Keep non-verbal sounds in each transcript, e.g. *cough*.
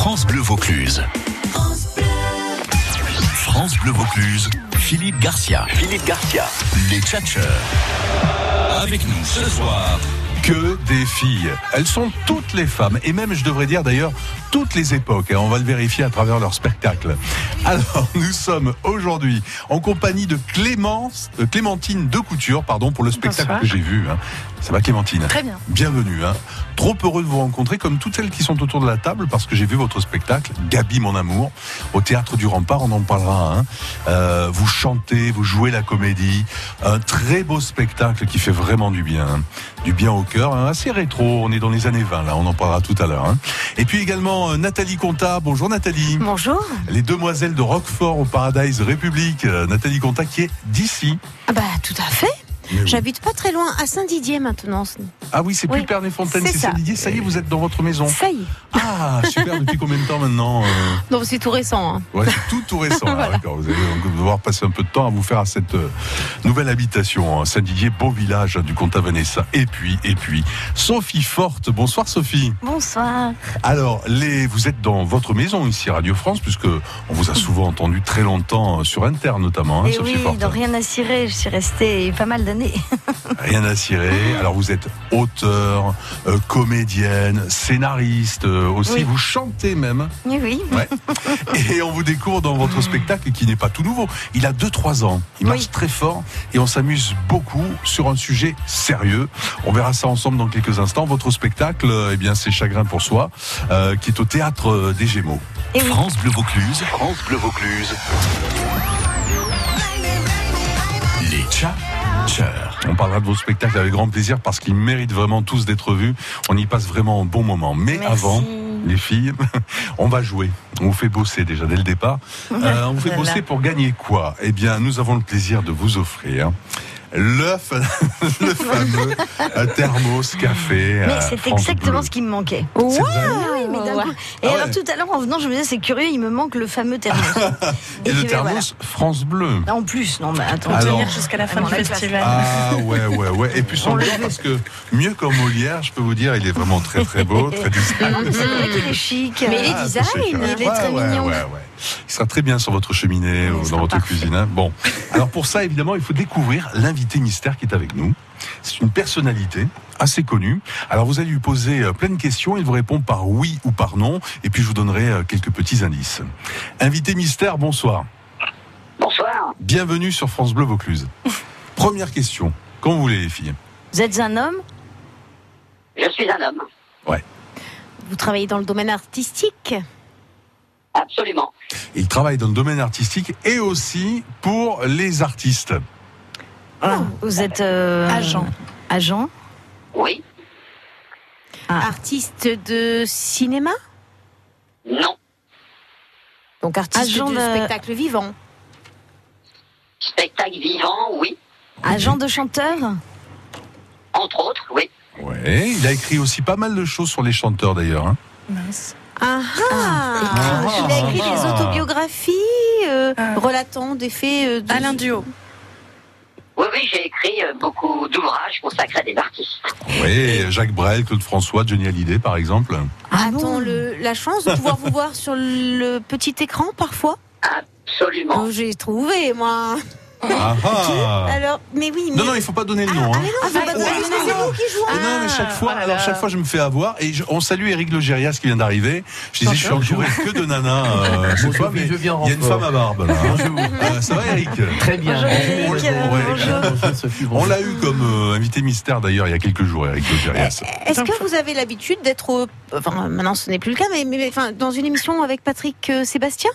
France Bleu Vaucluse. France Bleu Vaucluse, Philippe Garcia. Philippe Garcia. Les Tchatcheurs. Avec nous ce soir. que des filles. Elles sont toutes les femmes, et même je devrais dire d'ailleurs toutes les époques. On va le vérifier à travers leur spectacle. Alors, *laughs* nous sommes aujourd'hui en compagnie de Clémence, euh, Clémentine de Couture, pardon, pour le spectacle Bonsoir. que j'ai vu. hein. Ça va Clémentine Très bien. Bienvenue. hein. Trop heureux de vous rencontrer, comme toutes celles qui sont autour de la table, parce que j'ai vu votre spectacle, Gabi mon amour, au théâtre du Rempart. On en parlera. hein. Euh, vous chantez, vous jouez la comédie, un très beau spectacle qui fait vraiment du bien, hein. du bien au cœur, hein. assez rétro. On est dans les années 20 là. On en parlera tout à l'heure. hein. Et puis également euh, Nathalie Conta. Bonjour Nathalie. Bonjour. Les demoiselles de Roquefort au Paradise République. Euh, Nathalie Conta qui est d'ici. Ah bah tout à fait. Mais oui. J'habite pas très loin, à Saint-Didier maintenant. Ah oui, c'est plus Oui, Pernay-Fontaine, c'est. Saint-Didier. Ça y est, vous êtes dans votre maison. Ça y est. Ah, super, depuis combien de temps maintenant euh *laughs* Non, c'est tout récent. hein. Ouais, c'est tout tout récent. *laughs* Ah. D'accord, vous allez donc devoir passer un peu de temps à vous faire à cette euh, nouvelle habitation. hein. Saint-Didier, beau village hein, du Comte Vanessa. Et puis, et puis, Sophie Forte. Bonsoir Sophie. Bonsoir. Alors, les, vous êtes dans votre maison ici, Radio France, puisque on vous a souvent entendu très longtemps euh, sur Inter notamment, hein, Et Sophie oui, Forte. dans rien à cirer, je suis restée pas mal d'années. *laughs* Rien à cirer. Alors vous êtes auteur, euh, comédienne, scénariste euh, aussi. Oui. Vous chantez même. Oui, oui. Ouais. Et on vous découvre dans votre spectacle qui n'est pas tout nouveau. Il a 2-3 ans. Il marche Oui. très fort et on s'amuse beaucoup sur un sujet sérieux. On verra ça ensemble dans quelques instants. Votre spectacle, eh bien, c'est Chagrin pour soi, euh, qui est au théâtre des Gémeaux. Et oui. France Bleu Vaucluse. France Bleu Vaucluse. On parlera de vos spectacles avec grand plaisir parce qu'ils méritent vraiment tous d'être vus. On y passe vraiment un bon moment. Mais Merci. avant, les filles, *laughs* on va jouer. On vous fait bosser déjà dès le départ. Euh, on vous fait Voilà. bosser pour gagner quoi? Eh bien, nous avons le plaisir de vous offrir le, *laughs* le fameux euh, thermos café. Mais euh, c'est exactement Bleu. ce qui me manquait. Ah oui, mais d'un Ouais. coup. Et Ah alors ouais. tout à l'heure en venant, je me disais c'est curieux, il me manque le fameux thermos. *laughs* Et le puis, ben, thermos France Bleu. voilà. En plus, non, mais attends. Alors- Tenir jusqu'à la fin Ah, du festival. Ah ouais ouais ouais et puis blanc, veut. parce que mieux qu'un Molière je peux vous dire il est vraiment très très beau très *laughs* discret C'est vrai qu'il est chic. Mais il est Ah, design, il est très Ouais, ouais, mignon. Ouais, ouais. Il sera très bien sur votre cheminée ou sera dans votre parfait. cuisine. hein. Bon, *laughs* alors pour ça, évidemment, il faut découvrir l'invité mystère qui est avec nous. C'est une personnalité assez connue. Alors vous allez lui poser euh, plein de questions. Il vous répond par oui ou par non. Et puis je vous donnerai euh, quelques petits indices. Invité mystère, bonsoir. Bonsoir. Bienvenue sur France Bleu Vaucluse. *laughs* Première question. Quand vous voulez, les filles? Vous êtes un homme? Je suis un homme. Vous travaillez dans le domaine artistique? Absolument. Il travaille dans le domaine artistique et aussi pour les artistes. Vous êtes euh, Agent. Agent Oui. Ah. Artiste de cinéma? Non. Donc artiste Agent de, de- spectacle vivant. Spectacle vivant, oui. Agent de chanteur? Entre autres, oui. Ouais, il a écrit aussi pas mal de choses sur les chanteurs d'ailleurs. hein. Ah, ah. Il a écrit Ah. des autobiographies euh, relatant des faits euh, de... Alain Duo. Oui, oui, j'ai écrit euh, beaucoup d'ouvrages consacrés à des artistes. Oui, Jacques Brel, Claude François, Johnny Hallyday par exemple. Ah Attends, bon le, la chance de pouvoir *laughs* vous voir sur le petit écran parfois? Absolument. Oh, J'ai trouvé, moi. Ah, ah. *laughs* Alors, mais oui, mais... Non, non, il faut pas donner le nom. Ah, hein. mais non, faut pas donner- ouais. c'est vous qui jouez. Et non, mais chaque fois, alors chaque fois, je me fais avoir et je- on salue Eric Logérias qui vient d'arriver. Je disais, je suis entouré que de nanas euh, mais je viens en il y a une femme à barbe. Là, hein. Bonjour. Euh, ça va, Eric Très bien. Bonjour, Eric. On l'a eu comme euh, invité mystère d'ailleurs il y a quelques jours, Eric Logérias. Est-ce que vous avez l'habitude d'être, au- enfin maintenant ce n'est plus le cas, mais, mais enfin, dans une émission avec Patrick euh, Sébastien?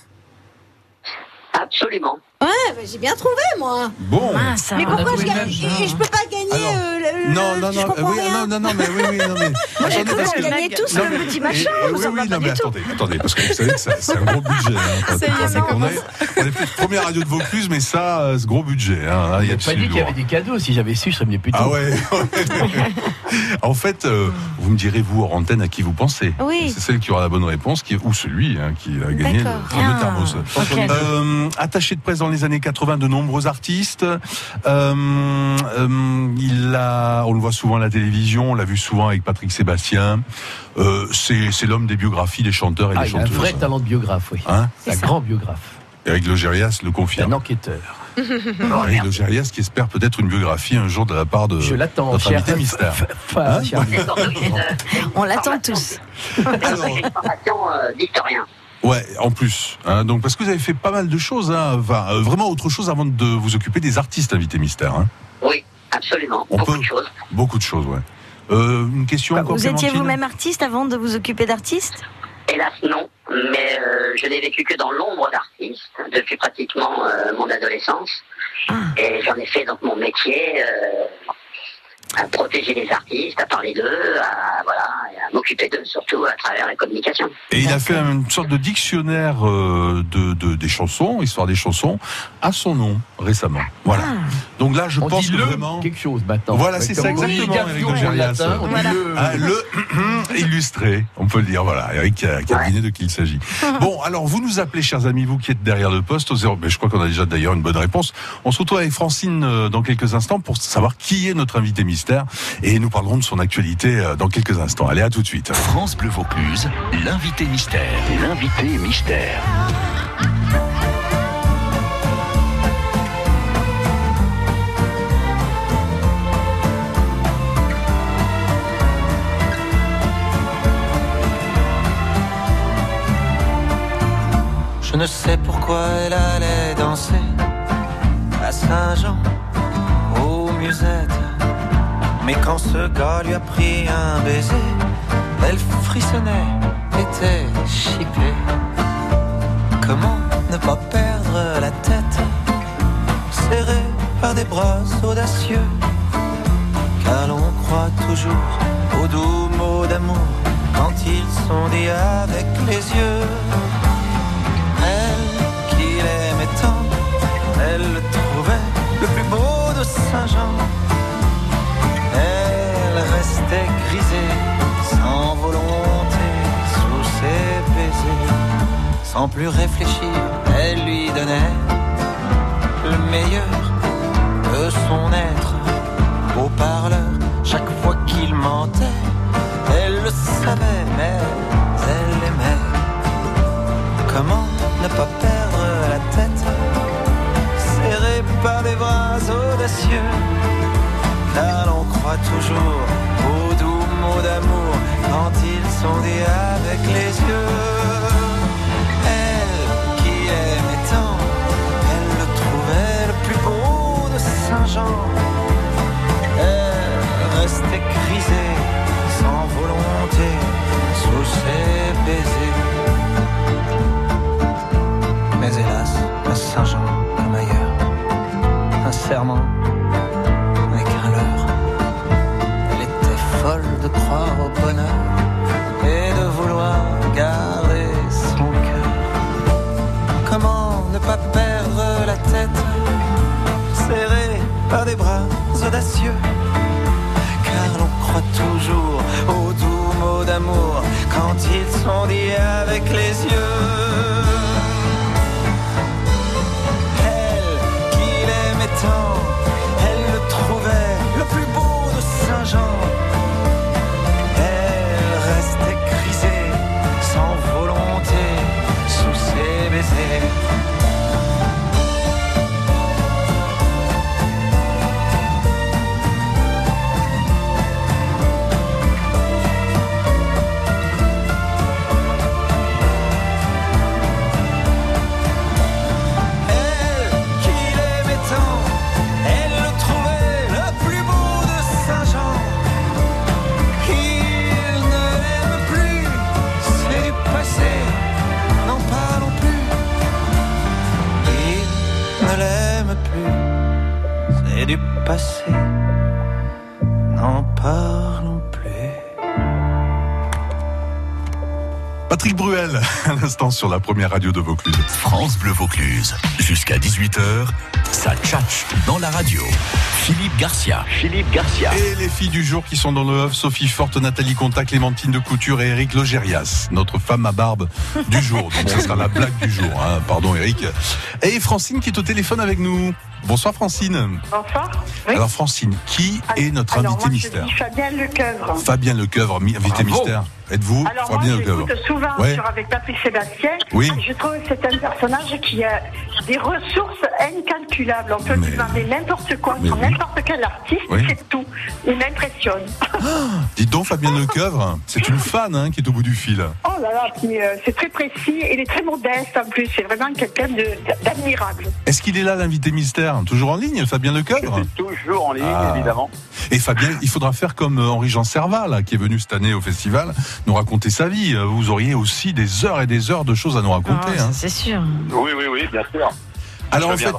Absolument. Ouais, bah, j'ai bien trouvé moi. Bon. Mince, Mais hein. pourquoi je, gagne, et je peux pas gagner Alors, euh, le- Non, non, je non, oui, rien. non, non, non, mais oui, oui, non, mais. *laughs* Moi, j'ai Attendez, cru qu'on gagnait tous Non, le mais- petit et- machin, et vous oui, en oui, non, pas mais du tout. attendez, attendez, parce que vous savez que c'est un gros budget. Hein, Ça y est, pas ça déconner. on est plus première radio de Vaucluse, mais ça, euh, c'est gros budget. Hein, il y a pas dit qu'il y avait des cadeaux. Si j'avais su, je serais venu plus tôt. Ah ouais. *laughs* en fait, euh, vous me direz vous hors antenne à qui vous pensez. Oui. C'est celle qui aura la bonne réponse, qui, ou celui hein, qui a gagné le fameux Ah, thermos. ok. Euh, attaché de presse dans les années 80 de nombreux artistes. Euh, euh, il a, on le voit souvent à la télévision, on l'a vu souvent avec Patrick Sébastien. Euh, c'est c'est l'homme des biographies des chanteurs et Ah, des il a un chanteuses. vrai talent de biographe, oui. Hein C'est un ça. grand biographe. Eric Logérias le C'est un confirme. enquêteur. Eric Logérias qui espère peut-être une biographie un jour de la part de Je l'attends, notre cher. invité mystère. Hein *laughs* On l'attend tous. Alors, Ouais, en plus. Hein, donc parce que vous avez fait pas mal de choses, hein, enfin, euh, vraiment autre chose avant de vous occuper des artistes invités mystère. Hein. Oui, absolument. On Beaucoup peut- de choses. Beaucoup de choses, ouais. Euh, une question encore. Vous étiez vous-même artiste avant de vous occuper d'artiste? Hélas, non. Mais euh, je n'ai vécu que dans l'ombre d'artiste depuis pratiquement euh, mon adolescence. Ah. Et j'en ai fait donc mon métier euh, à protéger les artistes, à parler d'eux, à, voilà, à m'occuper d'eux, surtout à travers la communication. Et il a fait une sorte de dictionnaire euh, de, de- des chansons, histoire des chansons, à son nom récemment. Voilà. Ah. Donc là, je On pense dit que le vraiment. quelque chose maintenant. Voilà, c'est ça, exactement, Eric latin, on Voilà. le- Ah, le *clears throat* illustré, on peut le dire. Voilà, Eric a, qui a deviné de qui il s'agit. *laughs* Bon, alors vous nous appelez, chers amis, vous qui êtes derrière le poste, au zéro. Mais je crois qu'on a déjà d'ailleurs une bonne réponse. On se retrouve avec Francine euh, dans quelques instants pour savoir qui est notre invité mystère et nous parlerons de son actualité euh, dans quelques instants. Allez, à tout de suite. France Bleu Vaucluse, l'invité mystère. L'invité mystère. Je ne sais pourquoi elle allait danser à Saint-Jean, aux musettes. Mais quand ce gars lui a pris un baiser, elle frissonnait, était chippée. Comment ne pas perdre la tête, serrée par des bras audacieux, car l'on croit toujours aux doux mots d'amour quand ils sont dits avec les yeux. Elle qu'il aimait tant, elle le trouvait le plus beau de Saint-Jean. Sans volonté, sous ses baisers. Sans plus réfléchir, elle lui donnait le meilleur de son être. Au parleur, chaque fois qu'il mentait, elle le savait, mais elle aimait. Comment ne pas perdre la tête Serré par des bras audacieux? Car l'on croit toujours aux d'amour Quand ils sont dits avec les yeux. Elle qui aimait tant Elle le trouvait le plus beau de Saint-Jean. Elle restait grisée Sans volonté Sous ses l'instant sur la première radio de Vaucluse. France Bleu Vaucluse. Jusqu'à 18h, ça tchatche dans la radio. Philippe Garcia. Philippe Garcia. Et les filles du jour qui sont dans le œuf, Sophie Forte, Nathalie Conta, Clémentine de Couture et Eric Logérias, notre femme à barbe du jour. Donc ce sera la blague du jour. hein. Pardon Eric. Et Francine qui est au téléphone avec nous. Bonsoir Francine. Bonsoir. Oui. Alors Francine, qui est notre Alors, invité moi, mystère Je dis Fabien Lecoeuvre. Fabien Lecoeuvre, invité mystère. Êtes-vous Alors moi, j'écoute souvent Ouais. sur avec Patrick Sébastien. Oui. Je trouve que c'est un personnage qui a des ressources incalculables. On peut Mais- lui demander n'importe quoi Mais n'importe quel artiste, Oui. c'est tout. Il m'impressionne. Dites donc Fabien Lecoeuvre, c'est une fan hein, qui est au bout du fil. Oh là là, euh, c'est très précis. Il est très modeste en plus. C'est vraiment quelqu'un de- d'admirable. Est-ce qu'il est là l'invité mystère? Toujours en ligne, Fabien Lecoeuvre? Toujours en ligne, Ah. évidemment. Et Fabien, il faudra faire comme euh, Henri-Jean Servat, là, qui est venu cette année au festival, nous raconter sa vie. Euh, Vous auriez aussi des heures et des heures de choses à nous raconter. Ah, hein. C'est sûr. Oui, oui, oui, bien sûr. Alors en fait,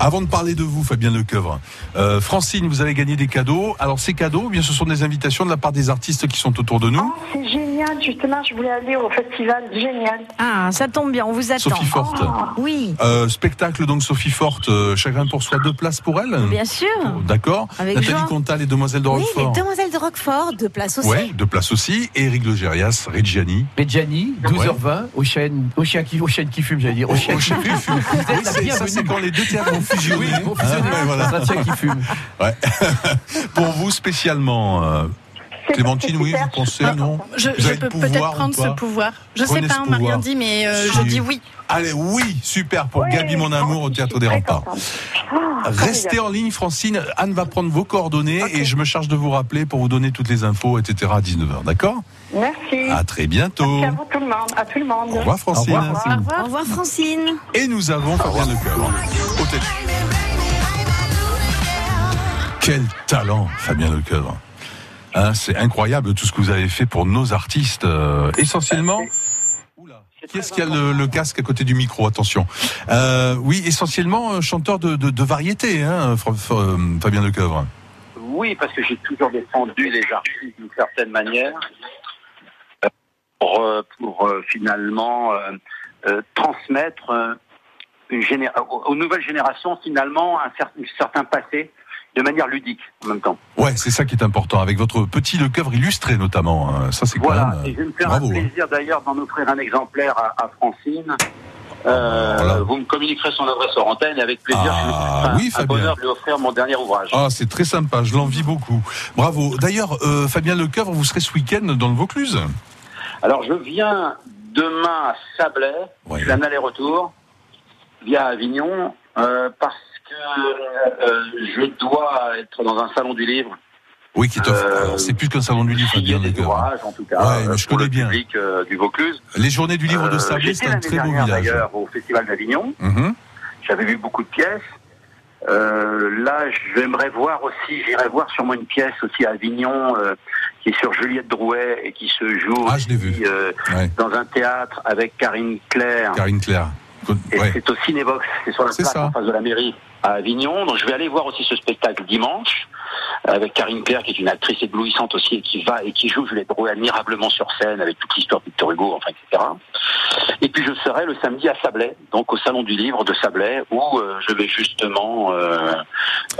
avant de parler de vous, Fabien Lecoeuvre, euh, Francine, vous avez gagné des cadeaux. Alors ces cadeaux, eh bien, ce sont des invitations de la part des artistes qui sont autour de nous. Oh, c'est génial. Justement, je voulais aller au festival. Génial. Ah, ça tombe bien, on vous attend. Sophie Forte. Oui, Euh, spectacle donc Sophie Forte, euh, chacun pour soi deux places pour elle. bien sûr. D'accord. Avec Nathalie. Contal et Demoiselles de Oui, les Roquefort. demoiselles de Roquefort, de place aussi. Ouais, deux places aussi. Et Eric Logérias, Reggiani. Medjani, 12h20, au chêne, au chien qui, au chêne qui fume, j'allais dire. Au chien Au qui chien fume. Ça, c'est quand les deux théâtres vont *laughs* fusionner. Oui, vont fusionner. ouais, voilà. C'est un chien qui fume. Pour vous spécialement, euh, Clémentine, oui, vous pensez, non Je, Vous je peux pouvoir peut-être prendre ce pouvoir. Je Prenez sais pas, on m'a rien dit, mais euh, Si. je dis oui. Allez, oui, super, pour Gabi Mon Amour au Théâtre des Remparts. contente. Ah, Restez en ligne, Francine. Anne va prendre vos coordonnées et je me charge de vous rappeler pour vous donner toutes les infos, etc. à 19h. D'accord? Merci. À très bientôt. Merci à vous tout le monde. À tout le monde. Au revoir, Francine. Au revoir, Francine. Au revoir Francine. Et nous avons Fabien au téléphone. Quel talent, Fabien Lecoeuvre. Hein, c'est incroyable tout ce que vous avez fait pour nos artistes. euh, essentiellement. Oula, qui est-ce qui a le, le casque à côté du micro Attention. Euh, oui, essentiellement euh, chanteur de, de, de variété, hein, euh, Fabien Lecoeuvre. Oui, parce que j'ai toujours défendu les artistes d'une certaine manière pour, pour finalement euh, euh, transmettre une géné- aux, aux nouvelles générations finalement un, cer- un certain passé de manière ludique en même temps. Ouais, c'est ça qui est important, avec votre petit Lecoeuvre illustré notamment. hein. Ça, c'est quand Voilà, même. et je vais me faire bravo, un hein. plaisir d'ailleurs d'en offrir un exemplaire à, à Francine. Euh, Voilà. Vous me communiquerez son adresse hors antenne et avec plaisir, Ah, je un- oui, un Fabien. bonheur de lui offrir mon dernier ouvrage. Ah, c'est très sympa, je l'envie beaucoup. Bravo. D'ailleurs, euh, Fabien Lecoeuvre, vous serez ce week-end dans le Vaucluse Alors je viens demain à Sablé, Ouais. je fais un aller-retour via Avignon euh, parce je dois être dans un salon du livre. Oui, qui t'offre. Euh, c'est plus qu'un salon du livre, des Lecoeuvre. ouvrages en tout cas Ouais, euh, je connais le bien. public euh, du Vaucluse. Les journées du livre de Euh, Sablé, c'est un très beau village. d'ailleurs au Festival d'Avignon. Mhm. J'avais vu beaucoup de pièces. Euh, là, j'aimerais voir aussi, j'irai voir sûrement une pièce aussi à Avignon euh, qui est sur Juliette Drouet et qui se joue Ah, je l'ai vu. aussi, euh, Ouais. dans un théâtre avec Karine Claire. Karine Claire. Et Ouais. c'est au Cinébox, c'est sur la place ça. en face de la mairie à Avignon. Donc je vais aller voir aussi ce spectacle dimanche avec Karine Claire qui est une actrice éblouissante aussi et qui va et qui joue Juliette Drouet admirablement sur scène avec toute l'histoire de Victor Hugo, enfin etc. Et puis je serai le samedi à Sablé, donc au salon du livre de Sablé où euh, je vais justement euh,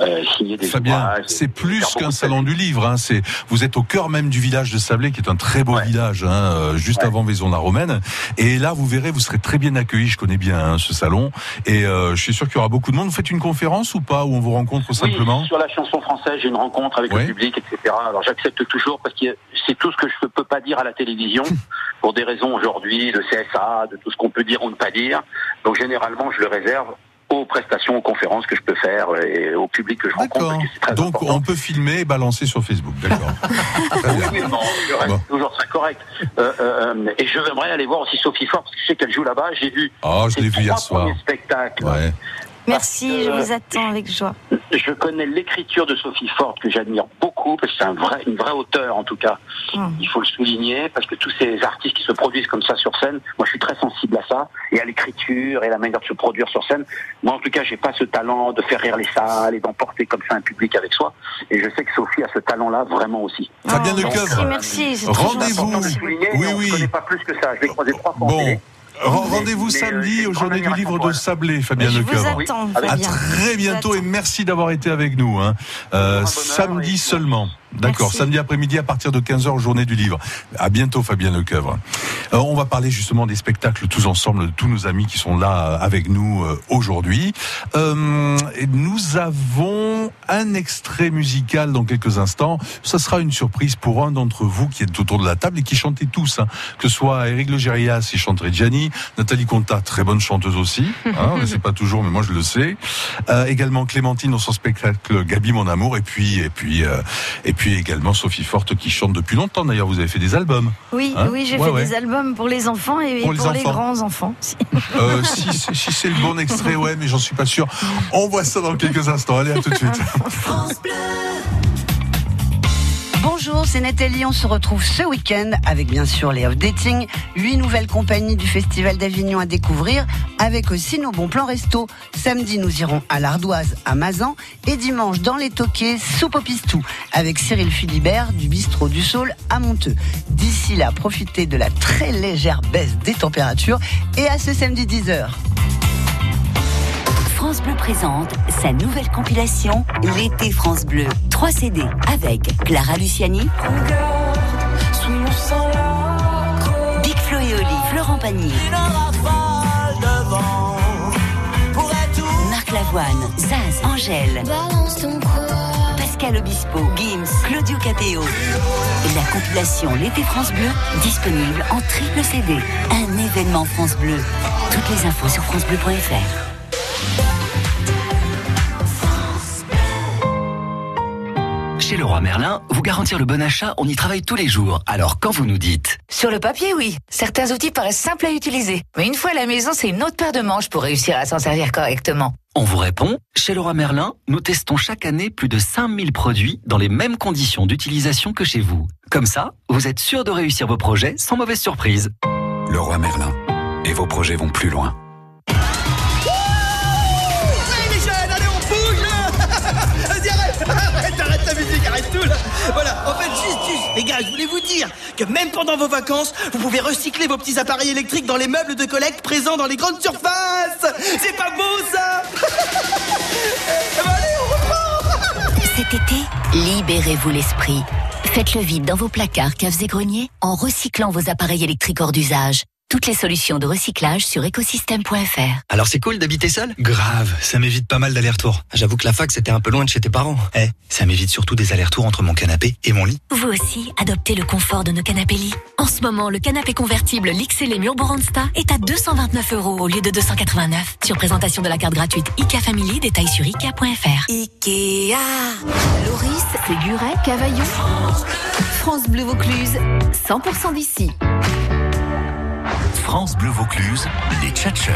euh, signer des Fabien, c'est plus qu'un salon du livre. Hein. C'est, vous êtes au cœur même du village de Sablé, qui est un très beau Ouais. village, hein, juste Ouais. avant Vaison-la-Romaine. Et là, vous verrez, vous serez très bien accueillis. Je connais bien hein, ce salon, et je suis sûr qu'il y aura beaucoup de monde. Vous faites une conférence ou pas, où on vous rencontre simplement? Oui, sur la chanson française, j'ai une rencontre avec Ouais. le public, etc. Alors j'accepte toujours parce que c'est tout ce que je ne peux pas dire à la télévision *laughs* pour des raisons aujourd'hui de CSA, de tout ce qu'on peut dire ou ne pas dire. Donc généralement, je le réserve aux prestations, aux conférences que je peux faire et au public que je rencontre. Très Donc, important. on peut filmer et balancer sur Facebook. D'accord. *laughs* Oui, non, je reste Bon. toujours très correct. Euh, euh, et je aimerais aller voir aussi Sophie Fort parce que je sais qu'elle joue là-bas. J'ai vu Oh, je l'ai vu hier soir. premiers spectacles. Ouais. Merci, je vous attends avec joie. je connais l'écriture de Sophie Ford que j'admire beaucoup parce que c'est un vrai, une vraie auteure en tout cas. Mm. Il faut le souligner parce que tous ces artistes qui se produisent comme ça sur scène, moi je suis très sensible à ça et à l'écriture et à la manière de se produire sur scène. Moi en tout cas, j'ai pas ce talent de faire rire les salles et d'emporter comme ça un public avec soi. Et je sais que Sophie a ce talent-là vraiment aussi. Fabien Oh, Lecoeuvre. Merci, merci. très Rendez-vous. Oui, ne connaît pas plus que ça. Je l'ai croisé trois fois Bon. Rendez-vous euh, samedi une aux journées du livre de. Sablé, Fabien Je vous Lecoeuvre. attends, Avec- À très bientôt et merci d'avoir été avec nous. Hein. Euh, samedi seulement. D'accord, samedi après-midi à partir de 15h aux journées du livre. À bientôt Fabien Lecoeuvre. Euh, on va parler justement des spectacles tous ensemble, de tous nos amis qui sont là euh, avec nous euh, aujourd'hui. Euh, nous avons un extrait musical dans quelques instants. Ça sera une surprise pour un d'entre vous qui est autour de la table et qui chantez tous. hein. Que ce soit Eric Legérias, il chanterait Gianni. Nathalie Conta, très bonne chanteuse aussi. Hein, on ne le sait pas toujours, mais moi je le sais. Euh, également Clémentine dans son spectacle Gabi mon amour. Et puis, et puis, euh, et puis également Sophie Forte qui chante depuis longtemps. D'ailleurs, vous avez fait des albums. Oui, Hein oui, j'ai Ouais, fait ouais. des albums pour les enfants et Pour les enfants. grands enfants. Euh, si si- si c'est le bon extrait, ouais, mais j'en suis pas sûr. On voit ça dans quelques instants. Allez, à tout de suite. *laughs* Bonjour, c'est Nathalie. On se retrouve ce week-end avec bien sûr les Off Dating, huit nouvelles compagnies du Festival d'Avignon à découvrir, avec aussi nos bons plans resto. Samedi, nous irons à l'Ardoise, à Mazan, et dimanche dans les Toquets, soupe au pistou, avec Cyril Philibert du bistrot du Saule à Monteux. D'ici là, profitez de la très légère baisse des températures et à ce samedi 10h. France Bleu présente sa nouvelle compilation L'été France Bleu. 3 CD avec Clara Luciani, Big Flo et Oli, Florent Pagny, Marc Lavoine, Zaz, Angèle, Pascal Obispo, Gims, Claudio Capéo. Et la compilation L'été France Bleu, disponible en triple CD. Un événement France Bleu. Toutes les infos sur francebleu.fr. Chez Leroy Merlin, vous garantir le bon achat, on y travaille tous les jours. Alors quand vous nous dites Sur le papier, oui. Certains outils paraissent simples à utiliser. Mais une fois à la maison, c'est une autre paire de manches pour réussir à s'en servir correctement. On vous répond, chez Leroy Merlin, nous testons chaque année plus de 5000 produits dans les mêmes conditions d'utilisation que chez vous. Comme ça, vous êtes sûr de réussir vos projets sans mauvaise surprise. Leroy Merlin. Et vos projets vont plus loin. Voilà, en fait juste, juste, les gars, je voulais vous dire que même pendant vos vacances, vous pouvez recycler vos petits appareils électriques dans les meubles de collecte présents dans les grandes surfaces C'est pas beau ça *laughs* Allez, on reprend Cet été, libérez-vous l'esprit. Faites le vide dans vos placards, caves et greniers en recyclant vos appareils électriques hors d'usage. Toutes les solutions de recyclage sur écosystème.fr. Alors c'est cool d'habiter seul? Grave, ça m'évite pas mal d'allers-retours. J'avoue que la fac c'était un peu loin de chez tes parents. Eh, ça m'évite surtout des allers-retours entre mon canapé et mon lit. Vous aussi, adoptez le confort de nos canapés lits. En ce moment, le canapé convertible l'XL Murboransta est à 229 euros au lieu de 289. Sur présentation de la carte gratuite IKEA Family, détail sur IKEA.fr. Ikea. Loris, Séguret, Cavaillon. France Bleu Vaucluse, 100% d'ici. France Bleu Vaucluse, les tchatcheurs.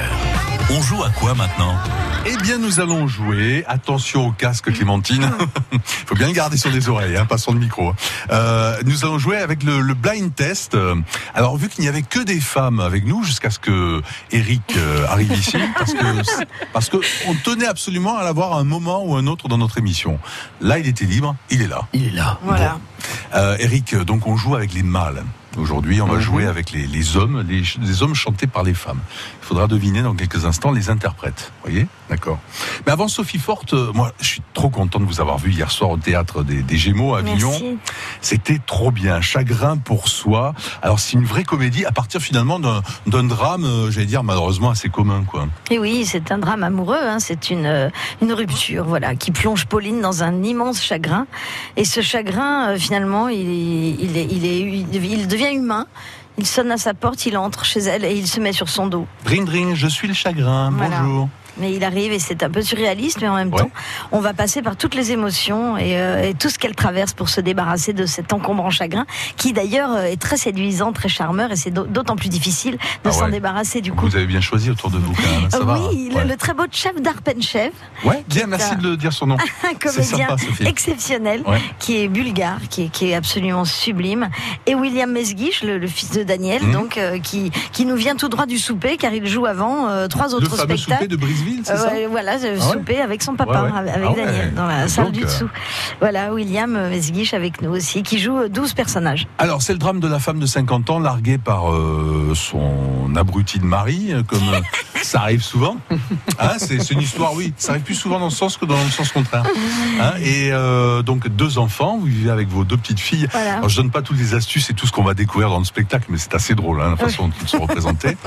On joue à quoi maintenant? Eh bien, nous allons jouer. Attention au casque, Clémentine. Il *laughs* *laughs* faut bien le garder sur les oreilles, hein, pas sur le micro. Euh, nous allons jouer avec le, le blind test. Alors, vu qu'il n'y avait que des femmes avec nous jusqu'à ce que Eric euh, arrive ici, *laughs* parce que parce que on tenait absolument à l'avoir un moment ou un autre dans notre émission. Là, il était libre. Il est là. Il est là. Voilà. Euh, Eric, donc on joue avec les mâles. Aujourd'hui, on va jouer avec les, les hommes, les, les hommes chantés par les femmes. Il faudra deviner dans quelques instants les interprètes. Vous voyez? D'accord. Mais avant Sophie Forte, euh, moi, je suis trop content de vous avoir vu hier soir au théâtre des, des Gémeaux à Avignon. C'était trop bien. Chagrin pour soi. Alors, c'est une vraie comédie à partir finalement d'un drame, euh, j'allais dire malheureusement assez commun, quoi. Et oui, c'est un drame amoureux, hein, c'est une, euh, une rupture voilà, qui plonge Pauline dans un immense chagrin. Et ce chagrin, finalement, il, est, il, est, il, est, il devient humain. Il sonne à sa porte, il entre chez elle et il se met sur son dos. Dring dring, je suis le chagrin. Voilà. Bonjour. Mais il arrive et c'est un peu surréaliste, mais en même temps, on va passer par toutes les émotions et, euh, et tout ce qu'elle traverse pour se débarrasser de cet encombrant chagrin, qui d'ailleurs euh, est très séduisant, très charmeur, et c'est d'au- d'autant plus difficile de Ah s'en ouais. débarrasser du coup. Vous avez bien choisi autour de vous quand même, ça va. oui, hein. le, le très beau chef d'Arpenchev, Ouais, bien, merci un- de le dire son nom. *laughs* un comédien sympa, exceptionnel, qui est bulgare, qui est, qui est absolument sublime, et William Mesguich, le, le fils de Daniel, Mhm. donc euh, qui, qui nous vient tout droit du souper, car il joue avant euh, trois autres Le spectacles. C'est Euh, ça Voilà, le Ah avec son papa, avec Ah. Daniel, dans la salle Donc, du euh, dessous. Voilà, William Mesguich avec nous aussi, qui joue euh, 12 personnages. Alors, c'est le drame de la femme de 50 ans larguée par euh, son abruti de mari, euh, comme euh, *laughs* ça arrive souvent. Hein, c'est une histoire, oui, ça arrive plus souvent dans le sens que dans le sens contraire. Hein, et euh, donc, deux enfants, vous vivez avec vos deux petites filles. Voilà. Alors, je donne pas toutes les astuces et tout ce qu'on va découvrir dans le spectacle, mais c'est assez drôle, hein, la façon dont ils sont représentés. *laughs*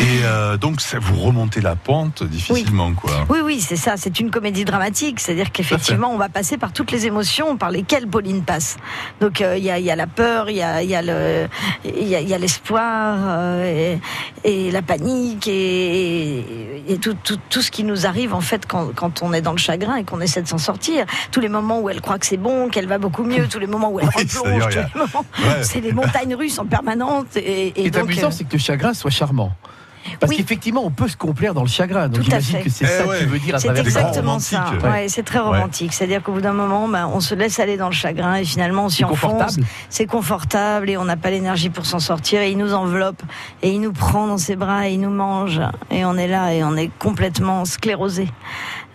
Et euh, donc, ça, vous remontez la pente difficilement, quoi. Oui, oui, c'est ça, c'est une comédie dramatique, c'est-à-dire qu'effectivement, on va passer par toutes les émotions par lesquelles Pauline passe. Donc, euh, il y, a, il y a la peur, il y a, il y a le- il y a- il y a l'espoir, euh, et, et la panique, et, et tout, tout, tout ce qui nous arrive, en fait, quand, quand on est dans le chagrin et qu'on essaie de s'en sortir. Tous les moments où elle croit que c'est bon, qu'elle va beaucoup mieux, tous les moments où elle *laughs* Oui, replonge, tous y a- les moments- Ouais. c'est les montagnes russes en permanence. Et, et donc, euh, c'est que le chagrin soit charmant. Parce qu'effectivement, on peut se complaire dans le chagrin. Donc Tout à j'imagine fait. que c'est Eh ça que tu veux dire à C'est travers les exactement ça. Ouais, c'est très romantique. C'est-à-dire qu'au bout d'un moment, ben, on se laisse aller dans le chagrin et finalement on s'y C'est enfonce. confortable. C'est confortable et on n'a pas l'énergie pour s'en sortir. Et il nous enveloppe et il nous prend dans ses bras et il nous mange. Et on est là et on est complètement sclérosé.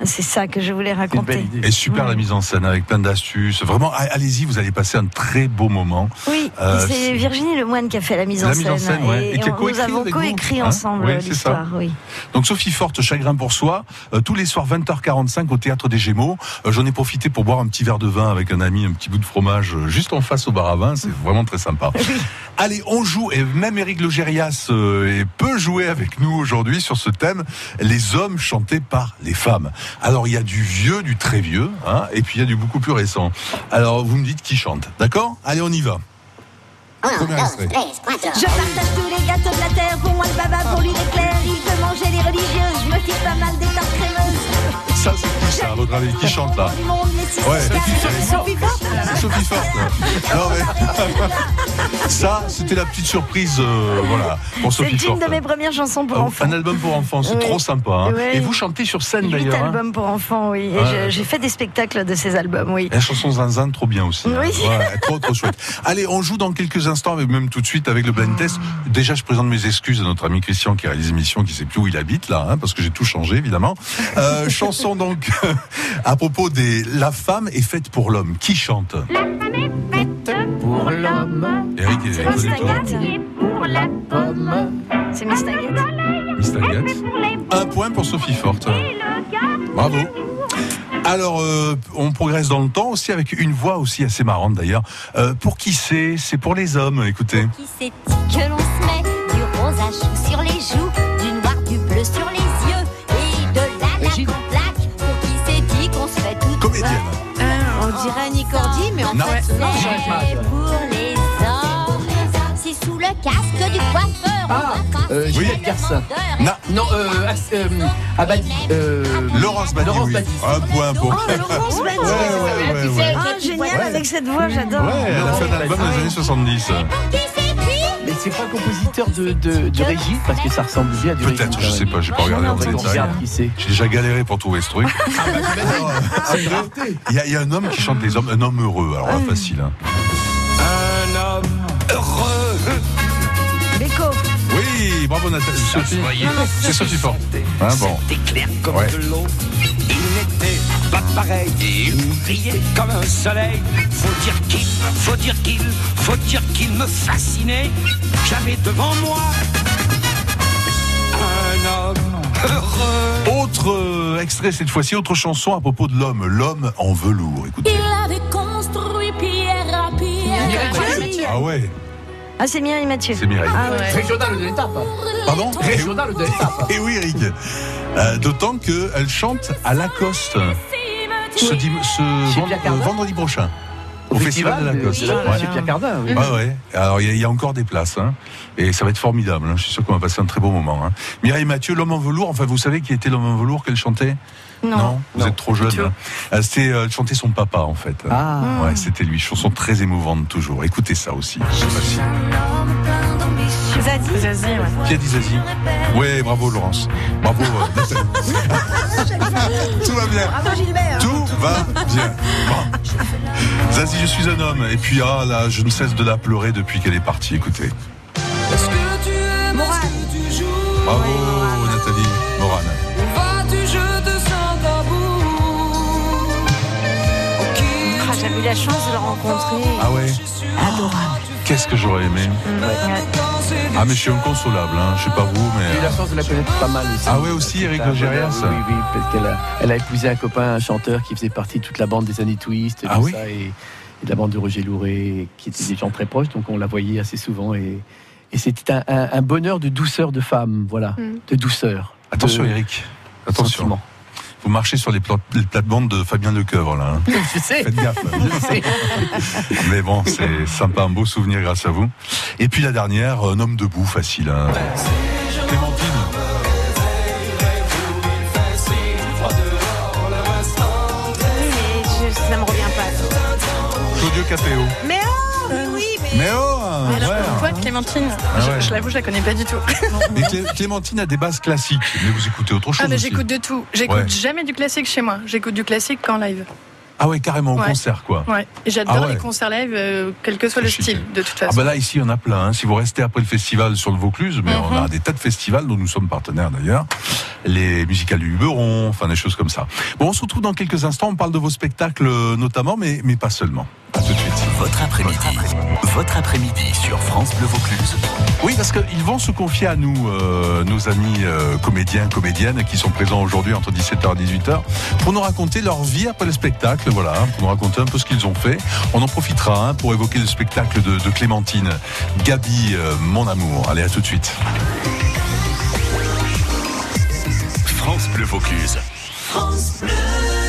C'est ça que je voulais raconter. Et super la mise en scène avec plein d'astuces. Vraiment, allez-y, vous allez passer un très beau moment. Oui, Euh, c'est Virginie Lemoine qui a fait la mise La en mise scène. en scène, ouais. Et, Et qui a on- nous avons coécrit hein ensemble Oui, l'histoire. Oui. Donc Sophie Forte, Chagrin pour soi, euh, tous les soirs 20h45 au Théâtre des Gémeaux. Euh, J'en ai profité pour boire un petit verre de vin avec un ami, un petit bout de fromage euh, juste en face au bar à vin. C'est vraiment très sympa. *laughs* Allez, on joue, et même Eric Logérias euh, est- peut jouer avec nous aujourd'hui sur ce thème, les hommes chantés par les femmes. Alors il y a du vieux, du très vieux, hein, et puis il y a du beaucoup plus récent. Alors vous me dites qui chante, d'accord? Allez, on y va. Premier extrait. Je partage tous les gâteaux de la terre, pour moi le baba, pour lui l'éclair. Il veut manger les religieuses, je me fiche pas mal des tartes crémeuses. Ça, c'est ça, votre avis Qui chante là Ouais. c'est Sophie Forte. C'est Sophie Forte. Non, mais... *laughs* Ça, c'était la petite surprise, euh, voilà, pour C'est Sophie une Forte. de mes premières chansons pour enfants. Un album pour enfants, c'est Oui. trop sympa. hein. Oui. Et vous chantez sur scène d'ailleurs. hein. albums pour enfants, oui. Et Ouais. j'ai fait des spectacles de ces albums, oui. Et La chanson Zinzin, trop bien aussi. hein. Oui. Ouais, trop, trop chouette. Allez, on joue dans quelques instants, avec, même tout de suite avec le blind test. Déjà, je présente mes excuses à notre ami Christian qui réalise l'émission, qui sait plus où il habite là, parce que j'ai tout changé évidemment. Euh, *laughs* chanson donc *laughs* à propos des La femme est faite pour l'homme. Qui chante? Pour l'homme. Eric est C'est connu, Miss toi. Taggart. C'est. Miss Taggart. Un point pour Sophie Forte. Bravo. Alors, euh, on progresse dans le temps aussi avec une voix aussi assez marrante d'ailleurs. Euh, pour qui c'est? C'est pour les hommes, écoutez. Qui c'est que l'on se met du rose à choux sur les joues, du noir, du bleu sur les dirait Annie Cordy, mais en Non. fait, C'est pour les hommes. Si sous le casque du coiffeur, pas Euh, Juliette Garcin. Non. Non, euh, euh, Abadi. Euh, Laurence Badi, Laurence oui. Badi. Un point pour. Oh, Laurence Badi. Ouais, ouais, ouais, ouais. Ah, génial, avec cette voix, j'adore. Ouais, elle a fait un album dans les années 70. C'est pas compositeur de, de, de Régis, parce que ça ressemble bien à du Régis. Peut-être, je sais pas, j'ai pas regardé en Faudrait qu'on détail. J'ai déjà galéré pour trouver ce truc. *laughs* Alors, après, Il y, a- il y a un homme qui chante les hommes, un homme heureux. Alors là, facile. hein. Un homme heureux. Beko. Oui, bravo Nathalie. Sophie. C'est Sophie Forte. Hein, bon. Clair comme Ouais. de l'eau. Pas pareil. Il brillait comme un soleil. Faut dire qu'il, faut dire qu'il, faut dire qu'il me fascinait. J'avais devant moi un homme heureux. Autre euh, extrait cette fois-ci, autre chanson à propos de l'homme. L'homme en velours. Écoutez. Il avait construit pierre à pierre. Ah ouais, Ah, c'est Mireille Mathieu. c'est Mireille. Ah, ouais. Régional de l'étape. Pardon Régional de l'étape. Et oui, Eric. Euh, D'autant qu'elle chante à Lacoste ce, ce vend- euh, Cardin vendredi prochain. Au Festival de la Côte. de la- Ouais. chez Pierre Cardin, oui. Ouais, ouais. Alors, il y, a- il y a encore des places, hein. Et ça va être formidable, hein. Je suis sûr qu'on va passer un très beau moment, hein. Mireille Mathieu, l'homme en velours. Enfin, vous savez qui était l'homme en velours qu'elle chantait? Non. vous êtes trop jeune. hein. Euh, C'était euh, chanter son papa, en fait. Ah. Ouais, c'était lui. Chanson très émouvante, toujours. Écoutez ça aussi. Je sais pas si- Zazie Zazie, ouais. Qui a dit Zazie Ouais, bravo, Laurence. Bravo. euh, *laughs* Nathalie. Tout va bien. Bravo Gilbert. Tout va bien. Bon. Zazie, je suis un homme. Et puis, ah là, je ne cesse de la pleurer depuis qu'elle est partie. Écoutez. Morane. Bravo, la chance de le rencontrer. Ah ouais Adorable. Qu'est-ce que j'aurais aimé Ah, mais je suis inconsolable. Hein. Je sais pas vous, mais. J'ai eu la chance de la connaître pas mal aussi. Ah ouais, aussi, Eric Logérias Oui, oui, parce qu'elle a, elle a épousé un copain, un chanteur qui faisait partie de toute la bande des années Twist, et Ah tout oui ça, et, et de la bande de Roger Louret, qui étaient des gens très proches, donc on la voyait assez souvent. Et, et c'était un, un- un bonheur de douceur de femme, voilà, Mm. de douceur. Attention, de Eric. Attention. sentiment. Vous marchez sur les, pla- les plates-bandes de Fabien Lecoeuvre, là. hein. *laughs* Je sais. Faites gaffe. Je sais. *laughs* Mais bon, c'est sympa, un beau souvenir grâce à vous. Et puis la dernière, un homme debout, facile. hein. Clémentine. Oui, mais je- ça me revient pas. Claudio Capéo. Mais oh, mais oui, mais. Mais oh Clémentine Ah Je- ouais. Je, l'avoue, je la connais pas du tout. *laughs* Mais Clé- Clémentine a des bases classiques, mais vous écoutez autre chose Ah, mais j'écoute de tout. J'écoute Ouais. jamais du classique chez moi. J'écoute du classique qu'en live. Ah ouais, carrément au Ouais. concert, quoi. Ouais. J'adore Ah ouais. les concerts live, euh, quel que soit le style, de toute Ah façon. bah là ici on a plein. hein. Si vous restez après le festival sur le Vaucluse, mais on Mhm. a des tas de festivals dont nous sommes partenaires d'ailleurs, les musicales du Luberon, enfin des choses comme ça. Bon, on se retrouve dans quelques instants. On parle de vos spectacles euh, notamment, mais mais pas seulement. À tout de suite. Votre après-midi. Votre après-midi sur France Bleu Vaucluse. Oui, parce qu'ils vont se confier à nous, euh, nos amis euh, comédiens, comédiennes, qui sont présents aujourd'hui entre 17h et 18h, pour nous raconter leur vie après le spectacle, voilà, pour nous raconter un peu ce qu'ils ont fait. On en profitera hein, pour évoquer le spectacle de, de Clémentine, Gabi, euh, mon amour. Allez, à tout de suite. France Bleu Vaucluse. Rappelle-toi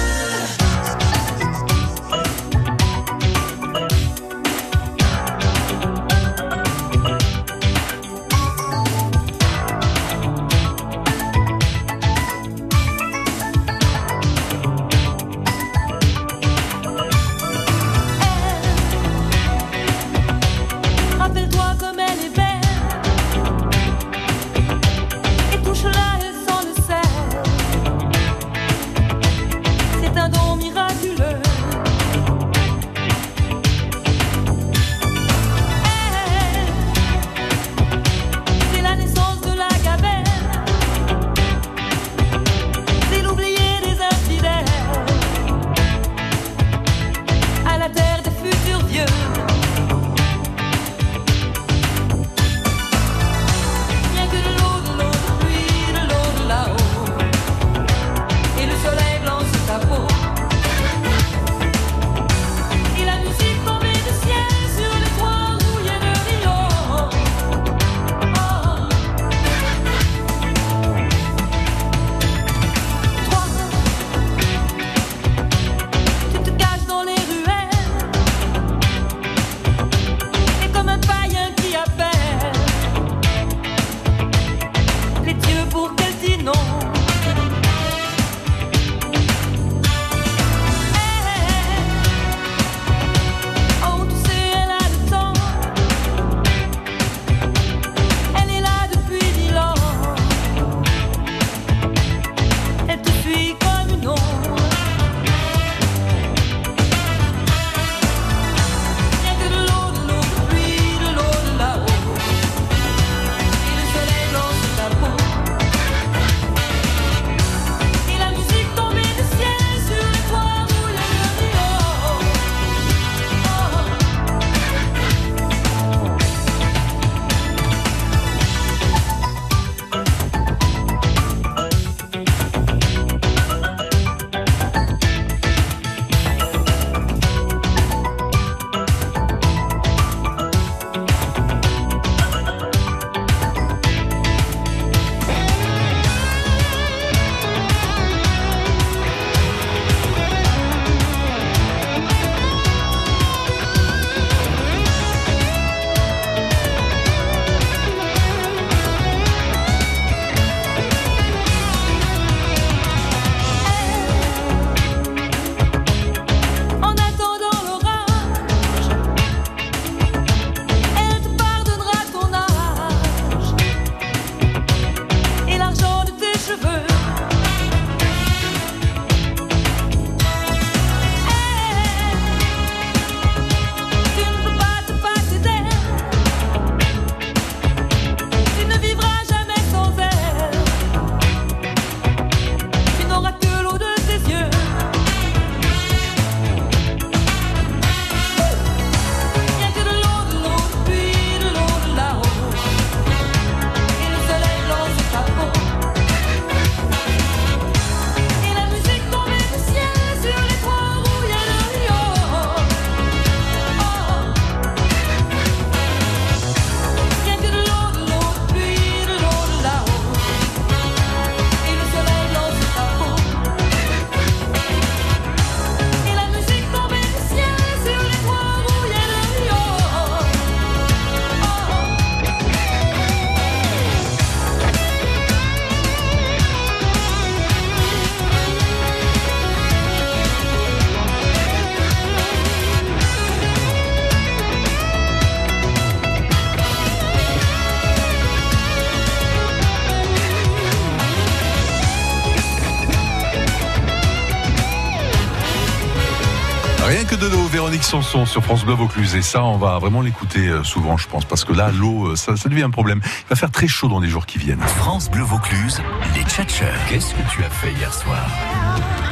Véronique Sanson sur France Bleu Vaucluse. Et ça, on va vraiment l'écouter euh, souvent, je pense, parce que là, l'eau, euh, ça, ça devient un problème. Il va faire très chaud dans les jours qui viennent. France Bleu Vaucluse, les tchatcheurs. Qu'est-ce que tu as fait hier soir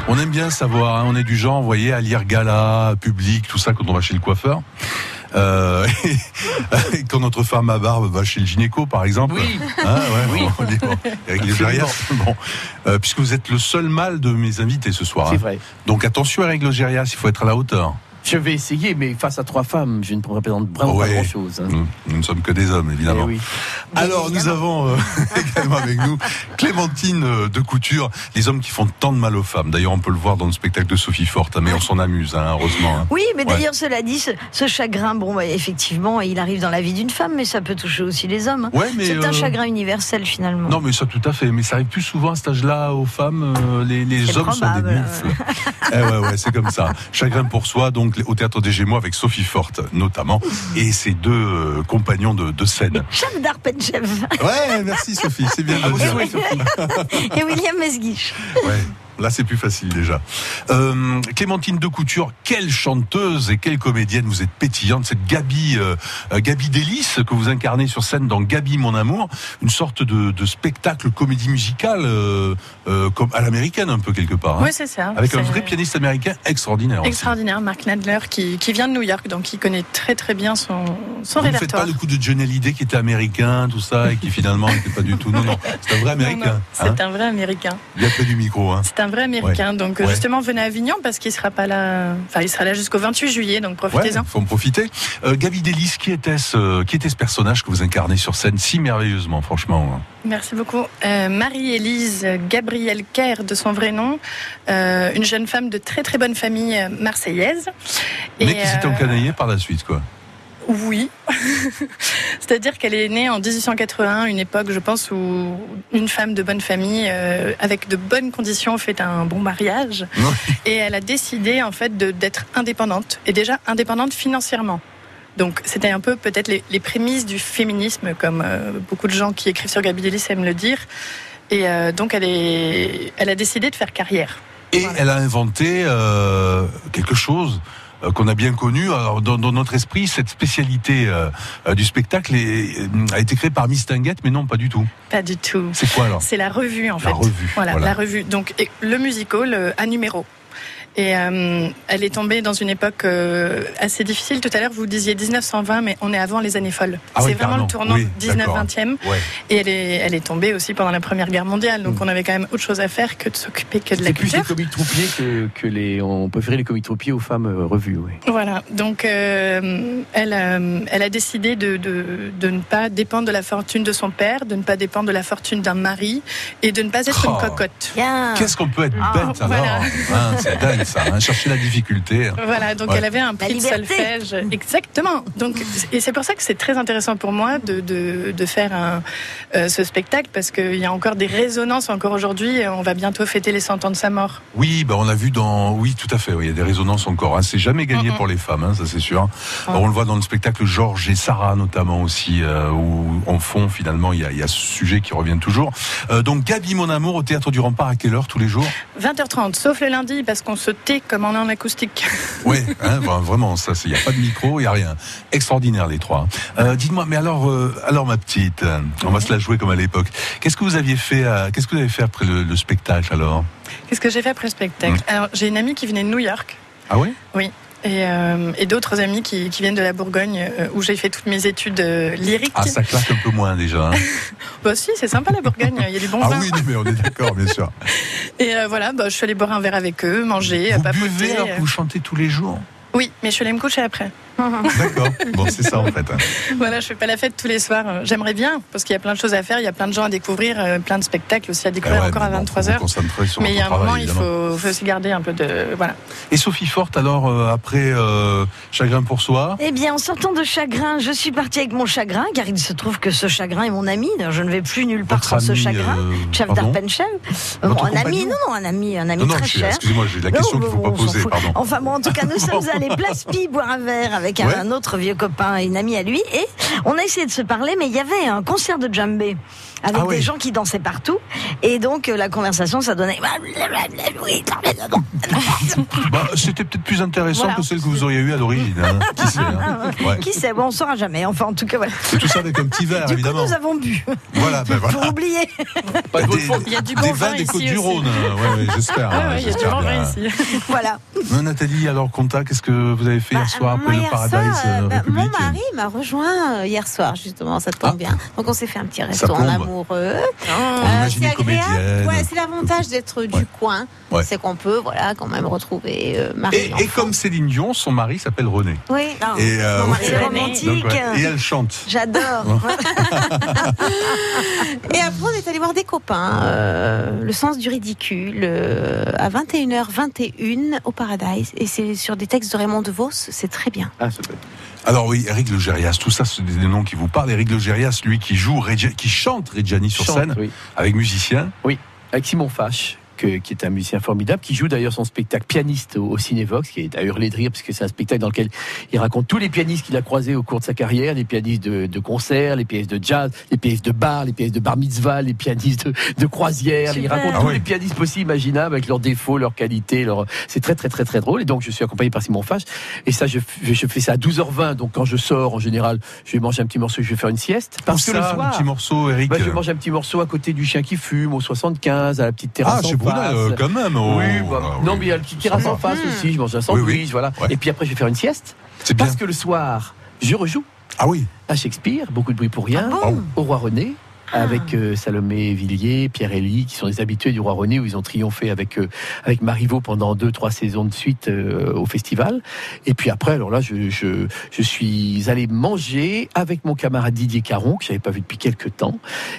On aime bien savoir, hein, on est du genre, vous voyez, à lire gala, public, tout ça, quand on va chez le coiffeur. Euh, *laughs* et quand notre femme à barbe va chez le gynéco, par exemple. Oui. Hein, ouais, Oui. bon, bon. Avec les *laughs* bon. Euh, puisque vous êtes le seul mâle de mes invités ce soir. C'est hein. vrai. Donc attention à règle Gérias, il faut être à la hauteur. Je vais essayer, mais face à trois femmes, je ne représente vraiment Ouais. pas grand-chose. hein. Nous, nous ne sommes que des hommes, évidemment. Eh oui. Alors, nous avons euh, *laughs* également avec nous Clémentine euh, de Couture, les hommes qui font tant de mal aux femmes. D'ailleurs, on peut le voir dans le spectacle de Sophie Forte, hein, mais on s'en amuse, hein, heureusement. hein. Oui, mais Ouais. d'ailleurs, cela dit, ce, ce chagrin, bon, bah, effectivement, il arrive dans la vie d'une femme, mais ça peut toucher aussi les hommes. hein. Ouais, C'est euh, un chagrin universel, finalement. Non, mais ça, tout à fait. Mais ça arrive plus souvent à cet âge-là aux femmes. euh, les hommes sont des probable. mufles. *laughs* eh ouais, ouais, c'est comme ça. Chagrin pour soi, donc au théâtre des Gémeaux avec Sophie Forte, notamment, et ses deux euh, compagnons de, de scène. Chef d'Arpenchev Ouais, merci Sophie, c'est bien de le dire. *laughs* et William Mesguich. Ouais. Là, c'est plus facile déjà. Euh, Clémentine de Couture, quelle chanteuse et quelle comédienne vous êtes pétillante. Cette Gabi, euh, euh, Gabi Délice que vous incarnez sur scène dans Gabi mon amour, une sorte de, de spectacle comédie musicale euh, comme à l'américaine un peu quelque part. hein. Oui, c'est ça. Avec un vrai pianiste américain extraordinaire. aussi. Extraordinaire, Mark Nadler, qui, qui vient de New York, donc qui connaît très très bien son, son Vous ne faites pas le coup de Johnny Hallyday qui était américain, tout ça, et qui finalement n'était pas du tout. Non, non, c'est un vrai *laughs* américain. C'est hein. un vrai américain. Il a près du micro. Hein. C'est un vrai américain. Ouais. Donc Ouais. justement, venez à Avignon parce qu'il sera pas là. Enfin, il sera là jusqu'au 28 juillet, donc profitez-en. faut en profiter. Euh, Gabi Délice, qui était ce, qui était ce personnage que vous incarnez sur scène si merveilleusement, franchement Merci beaucoup. Euh, Marie-Élise Gabrielle Kerr, de son vrai nom, euh, une jeune femme de très très bonne famille euh, marseillaise. Mais Et, qui s'est euh, encanaillé par la suite, quoi. Oui. *laughs* C'est-à-dire qu'elle est née en 1881, une époque, je pense, où une femme de bonne famille, euh, avec de bonnes conditions, fait un bon mariage. Et elle a décidé, en fait, d'être indépendante. Et déjà indépendante financièrement. Donc, c'était un peu peut-être les, les prémices du féminisme, comme euh, beaucoup de gens qui écrivent sur Gabi Delis aiment le dire. Et euh, donc, elle, est, elle a décidé de faire carrière. Et elle a inventé quelque chose qu'on a bien connu. Alors, dans, dans notre esprit, cette spécialité euh, euh, du spectacle est- euh, a été créée par Miss Tinguette, mais non, pas du tout. Pas du tout. C'est quoi alors? C'est la revue en La fait. revue, Voilà, voilà. la revue. Donc le musical euh, à numéro. Et euh, elle est tombée dans une époque euh, assez difficile. Tout à l'heure, vous disiez 1920, mais on est avant les années folles. Ah oui, c'est vraiment le tournant Oui, d'accord. 19-20e. Ouais. Et elle est, elle est tombée aussi pendant la Première Guerre mondiale. Donc on avait quand même autre chose à faire que de s'occuper que de la C'est plus les culture. comiques troupiers que, que les. On préférait les comiques troupiers aux femmes euh, revues, oui. Voilà, donc euh, elle, euh, elle a décidé de, de, de ne pas dépendre de la fortune de son père, de ne pas dépendre de la fortune d'un mari et de ne pas être Oh. une cocotte. Qu'est-ce qu'on peut être Ah, bête alors voilà. Hein, C'est dingue ça, hein, chercher la difficulté. Voilà, donc Ouais. elle avait un prix de solfège. Exactement. Donc, et c'est pour ça que c'est très intéressant pour moi de, de, de faire un, euh, ce spectacle parce qu'il y a encore des résonances encore aujourd'hui. et On va bientôt fêter les 100 ans de sa mort. Oui, bah on a vu dans. Oui, tout à fait. oui, Il y a des résonances encore. hein. C'est jamais gagné pour les femmes, hein, ça c'est sûr. Alors, on le voit dans le spectacle Georges et Sarah notamment aussi, euh, où en fond finalement il y, a, il y a ce sujet qui revient toujours. Euh, donc Gabi mon amour au théâtre du Rempart à quelle heure tous les jours? 20h30, sauf le lundi parce qu'on se comme on est en acoustique. *laughs* Oui, hein, vra- vraiment ça. Il n'y a pas de micro, il n'y a rien. Extraordinaire les trois. Euh, Dites-moi, mais alors, euh, alors ma petite, euh, on va se la jouer comme à l'époque. Qu'est-ce que vous aviez fait Qu'est-ce que vous avez fait après le, le spectacle alors? Qu'est-ce que j'ai fait après le spectacle? Alors, j'ai une amie qui venait de New York. Ah oui Oui. Et, euh, et d'autres amis qui, qui viennent de la Bourgogne euh, où j'ai fait toutes mes études euh, lyriques. Ah, ça claque un peu moins déjà. hein. *laughs* Bah si, c'est sympa la Bourgogne, il y a du bon ah vin. oui, non, mais on est d'accord, bien sûr. *laughs* Et euh, voilà, bah, je suis allée boire un verre avec eux, manger, Vous papoter. buvez alors que vous chantez tous les jours? Oui, mais je suis allée me coucher après. *laughs* D'accord. Bon, c'est ça en fait. hein. Voilà, je fais pas la fête tous les soirs. Euh, J'aimerais bien, parce qu'il y a plein de choses à faire, il y a plein de gens à découvrir, euh, plein de spectacles aussi à découvrir Ah ouais, encore à mais bon, 23 faut vous h Mais il y a un moment, il faut, faut se garder un peu de. Voilà. Et Sophie Forte, alors, euh, après euh, Chagrin pour soi? Eh bien, en sortant de chagrin, je suis partie avec mon chagrin, car il se trouve que ce chagrin est mon ami. Je ne vais plus nulle part sans ce chagrin. euh, Chef d'Arpenchel. Bon, un ami, non, non, un ami, un ami Non, non, très je- cher. excusez-moi, j'ai la question qu'il ne faut pas poser. Enfin bon, en tout cas, nous *laughs* sommes allés Place Pie boire un verre avec avec un, Ouais. un autre vieux copain, une amie à lui, et on a essayé de se parler, mais il y avait un concert de djembé avec Ah des oui. gens qui dansaient partout, et donc euh, la conversation, ça donnait. Bah, C'était peut-être plus intéressant Voilà. que celle que vous auriez eue à l'origine. hein. Qui sait hein. Ouais. Qui sait Bon, on saura jamais. Enfin, en tout cas, voilà. Tout ça avec un petit verre, Du évidemment. coup, nous avons bu. Voilà, ben Pour voilà. oublier. Il y a du Des bon vins des ici Côtes du aussi. Rhône. Ouais, ouais, j'espère. *laughs* Ouais, hein, ouais, il y a du j'espère bon bien. vin ici. voilà. Nathalie, alors Conta, qu'est-ce que vous avez fait hier soir après le Paradise euh, bah, mon mari m'a rejoint euh, hier soir, justement, ça tombe bien. Donc on s'est fait un petit resto en amoureux. Euh, c'est agréable. Ouais, c'est l'avantage d'être du coin. Ouais. C'est qu'on peut, voilà, quand même retrouver euh, Et, Marie. et comme Céline Dion, son mari s'appelle René. Oui. Et, euh, Mon mari est romantique. Donc, ouais. Et elle chante. J'adore. *laughs* Et après, on est allé voir des copains. euh, le sens du ridicule euh, à 21h21 au Paradise. Et c'est sur des textes de Raymond DeVos. C'est très bien. Ah, ça peut être- Alors oui, Eric Legérias, tout ça, c'est des noms qui vous parlent. Eric Legérias, lui qui joue, qui chante Reggiani sur Chante, scène, oui. avec musicien. Oui, avec Simon Fache. Que- qui est un musicien formidable, qui joue d'ailleurs son spectacle pianiste au, au Cinévox, qui est à hurler de rire, parce que c'est un spectacle dans lequel il raconte tous les pianistes qu'il a croisés au cours de sa carrière, les pianistes de, de concert, les pianistes de jazz, les pianistes de bar, les pianistes de bar mitzvah, les pianistes de, de croisière. Il raconte Ah tous oui. les pianistes possibles, imaginables, avec leurs défauts, leurs qualités. Leurs... C'est très, très, très, très drôle. Et donc, je suis accompagné par Simon Fache. Et ça, je, je fais ça à 12h20. Donc, quand je sors, en général, je vais manger un petit morceau, je vais faire une sieste. Parce Où que le soir. un petit morceau, Eric Bah, je mange un petit morceau à côté du chien qui fume, au 75, à la petite terrasse Ah, face. euh, quand même. oh. Oui, bah, Ah, non, mais il y a petite terrasse en face aussi. Je mange un sandwich, Oui, oui. voilà. Ouais. Et puis après, je vais faire une sieste. C'est bien. Parce que le soir, je rejoue Ah oui. à Shakespeare, beaucoup de bruit pour rien, Ah bon au Roi René. Avec euh, Salomé Villiers, Pierre Elie, qui sont des habitués du Roi René, où ils ont triomphé avec euh, avec Marivaux pendant deux trois saisons de suite euh, au festival. Et puis après, alors là, je, je, je suis allé manger avec mon camarade Didier Caron, que j'avais pas vu depuis quelques temps,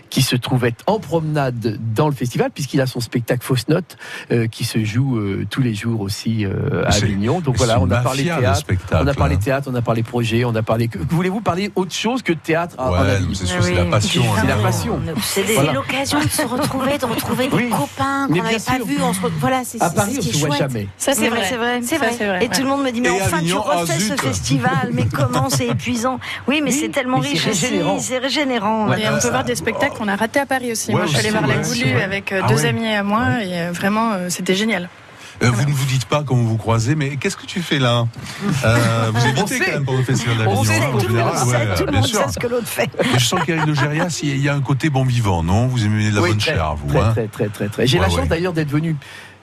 qui se trouvait en promenade dans le festival, puisqu'il a son spectacle Fausse Note, euh, qui se joue euh, tous les jours aussi euh, à Avignon. Donc voilà, on a parlé théâtre, on a parlé hein. théâtre, on a parlé projet, on a parlé. que- Voulez-vous parler autre chose que théâtre Ouais, c'est sûr, c'est la passion. C'est hein. la passion. C'est Voilà. l'occasion de se retrouver, de retrouver Oui. des copains qu'on n'avait pas vus. On se re- Voilà, c'est À c'est Paris, ce on qui se est voit chouette. jamais. Ça, c'est vrai. Et tout le monde me dit, mais Et enfin, Avignon, tu refais ah, ce festival, mais comment c'est épuisant. Oui, mais Oui, c'est tellement riche c'est régénérant. Et on peut voir des spectacles qu'on a ratés à Paris aussi. Moi, je suis allée voir La Goulue vrai. avec euh, Ah deux ouais. amis à moi et euh, vraiment, euh, c'était génial. Euh, vous ne vous dites pas quand vous vous croisez, mais qu'est-ce que tu fais là euh, Vous On évitez quand même pour le festival On d'Avignon. sait, hein, en Tout le monde général, sait, ouais, tout le bien monde sûr. sait ce que l'autre fait. Mais je sens qu'Éric de Gérias, il y a un côté bon vivant, non? Vous aimez de la Oui, bonne très, chair, vous. Très, hein? très, très, très, très. J'ai Ouais, la chance ouais. d'ailleurs d'être venu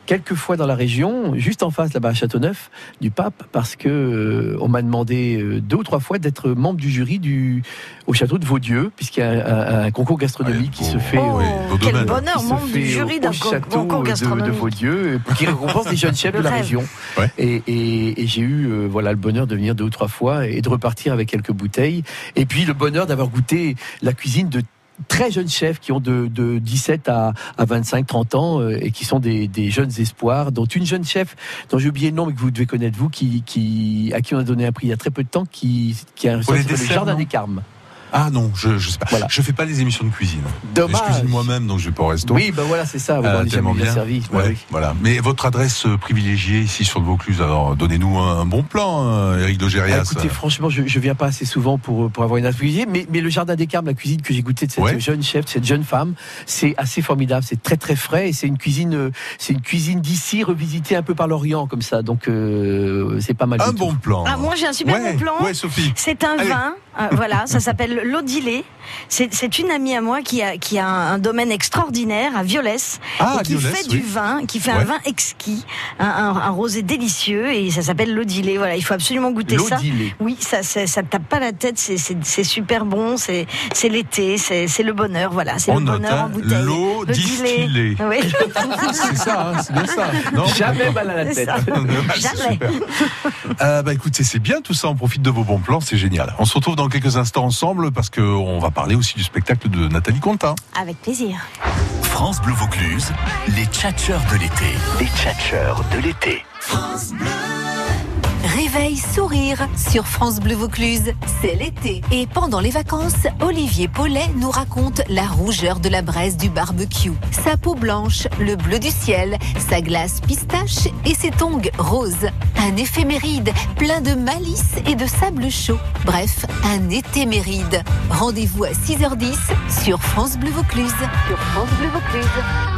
quelques fois dans la région, juste en face là-bas à Châteauneuf du Pape, parce que euh, on m'a demandé euh, deux ou trois fois d'être membre du jury du au château de Vaudieu, puisqu'il y a un, un- un concours gastronomique qui se fait. Oh, oui, vos quel bonheur, membre du jury au- d'un concours de, de gastronomique. Vaudieu, euh, qui récompense des jeunes chefs de la rêve. région. Ouais. Et, et- et j'ai eu euh, voilà le bonheur de venir deux ou trois fois et de repartir avec quelques bouteilles. Et puis le bonheur d'avoir goûté la cuisine de très jeunes chefs qui ont de, de 17 à, à 25, 30 ans euh, et qui sont des, des jeunes espoirs, dont une jeune chef dont j'ai oublié le nom mais que vous devez connaître vous, qui, qui, à qui on a donné un prix il y a très peu de temps, qui, qui a un le Jardin des Carmes. Ah non, je, je sais pas. Voilà. Je fais pas les émissions de cuisine. Dommage. Je cuisine moi-même, donc je vais pas au resto. Oui, ben voilà, c'est ça. Vous Euh, tellement jamais bien servi. Ouais, Ouais, oui. Voilà. Mais votre adresse euh, privilégiée ici sur le Vaucluse, alors donnez-nous un, bon plan, euh, Eric de Ah, Gérias. écoutez, franchement, je, je viens pas assez souvent pour, pour avoir une cuisine, mais, mais le jardin des Carmes, la cuisine que j'ai goûtée de cette Ouais. jeune chef, de cette jeune femme, c'est assez formidable. C'est très très frais et c'est une cuisine, euh, c'est une cuisine d'ici revisitée un peu par l'Orient comme ça. Donc euh, c'est pas mal. un du bon tout. plan. Ah, moi j'ai un super ouais, bon plan. Ouais, Sophie. C'est un Allez. vin, euh, voilà, ça s'appelle l'Odilé. C'est c'est une amie à moi qui a, qui a un, un domaine extraordinaire à Violès Ah, et qui Violès, fait du oui. vin, qui fait Ouais. un vin exquis, un, un- un rosé délicieux et ça s'appelle l'Odilé. Voilà, il faut absolument goûter ça. Oui, ça, ça, ça tape pas la tête, c'est- super bon, c'est c'est l'été, c'est c'est le bonheur, voilà, c'est le note, bonheur hein, en bouteille. l'eau distillée. Oui. *laughs* C'est ça, hein, c'est bien ça. Non Jamais mal à la tête. Jamais. Euh, bah écoutez, c'est bien tout ça. On profite de vos bons plans, c'est génial. On se retrouve dans quelques instants ensemble parce que on va parler aussi du spectacle de Nathalie Conta. Avec plaisir. France Bleu Vaucluse, les tchatcheurs de l'été. Les tchatcheurs de l'été. Réveil sourire sur France Bleu Vaucluse. C'est l'été. Et pendant les vacances, Olivier Paulet nous raconte la rougeur de la braise du barbecue, sa peau blanche, le bleu du ciel, sa glace pistache et ses tongs roses. Un éphéméride plein de malice et de sable chaud. Bref, un été méride. Rendez-vous à 6h10 sur France Bleu Vaucluse. Sur France Bleu Vaucluse.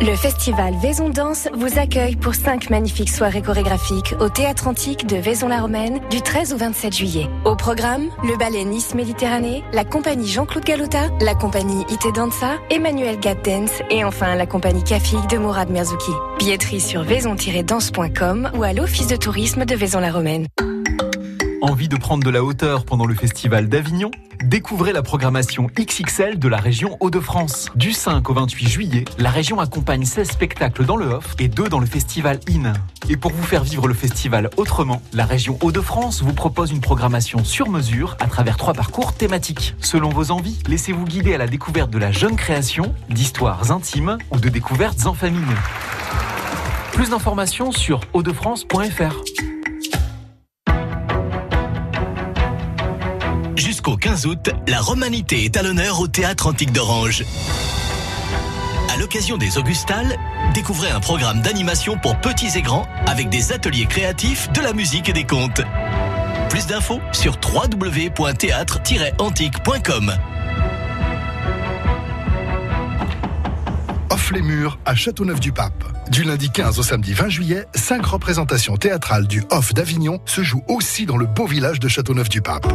Le festival Vaison Danse vous accueille pour cinq magnifiques soirées chorégraphiques au Théâtre Antique de Vaison-la-Romaine du 13 au 27 juillet. Au programme, le ballet Nice Méditerranée, la compagnie Jean-Claude Galota, la compagnie IT Dansa, Emmanuel Gap Dance et enfin la compagnie Kafik de Mourad Merzouki. Billetterie sur vaison-danse.com ou à l'office de tourisme de Vaison-la-Romaine. Envie de prendre de la hauteur pendant le festival d'Avignon? Découvrez la programmation XXL de la région Hauts-de-France. Du 5 au 28 juillet, la région accompagne 16 spectacles dans le off et 2 dans le festival IN. Et pour vous faire vivre le festival autrement, la région Hauts-de-France vous propose une programmation sur mesure à travers trois parcours thématiques. Selon vos envies, laissez-vous guider à la découverte de la jeune création, d'histoires intimes ou de découvertes en famille. Plus d'informations sur hautdefrance.fr. Jusqu'au 15 août, la romanité est à l'honneur au Théâtre Antique d'Orange. À l'occasion des Augustales, découvrez un programme d'animation pour petits et grands avec des ateliers créatifs, de la musique et des contes. Plus d'infos sur www.théâtre-antique.com. Murs à Châteauneuf-du-Pape. Du lundi 15 au samedi 20 juillet, cinq représentations théâtrales du Off d'Avignon se jouent aussi dans le beau village de Châteauneuf-du-Pape.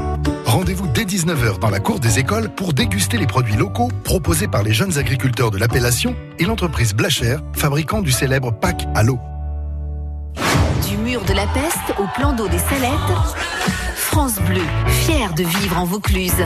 Rendez-vous dès 19h dans la cour des écoles pour déguster les produits locaux proposés par les jeunes agriculteurs de l'appellation et l'entreprise Blacher, fabricant du célèbre pack à l'eau. Du mur de la peste au plan d'eau des Salettes, France Bleu, fière de vivre en Vaucluse.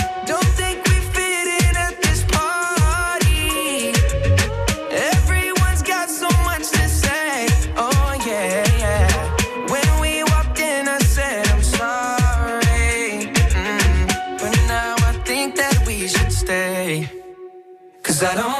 Cause I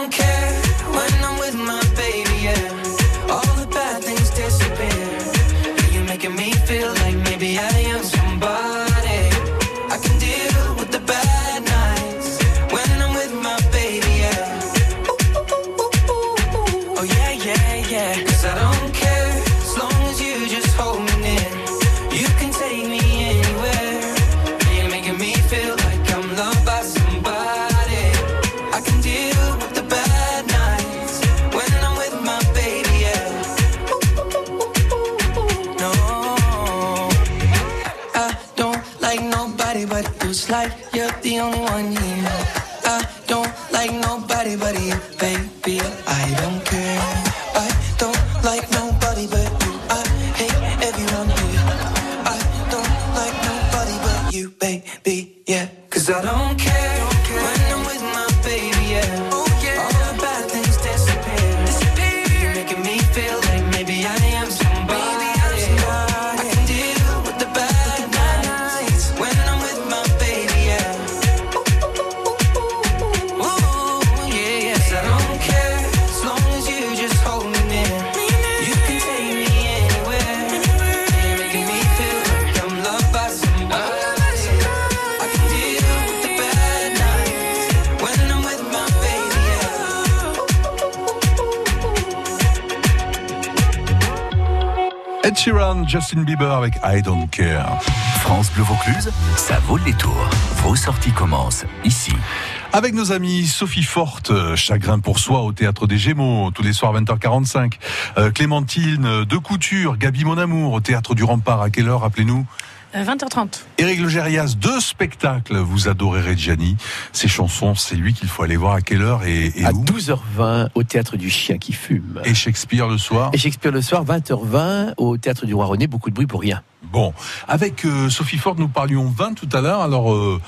baby, yeah. Cause I don't care Sheeran, Justin Bieber avec I Don't Care. France Bleu Vaucluse, ça vaut le détour. Vos sorties commencent ici. Avec nos amis Sophie Forte, Chagrin pour soi au Théâtre des Gémeaux, tous les soirs 20h45. Euh, Clémentine De Couture, Gabi Mon Amour au Théâtre du Rempart. À quelle heure, rappelez-nous? 20h30. Éric Legérias, deux spectacles. Vous adorez Reggiani. Ses chansons, c'est lui qu'il faut aller voir à quelle heure et, et À où 12h20 au théâtre du Chien qui fume. Et Shakespeare le soir Et Shakespeare le soir, 20h20 au théâtre du Roi René, beaucoup de bruit pour rien. Bon, avec euh, Sophie Ford, nous parlions vin tout à l'heure. Alors, euh,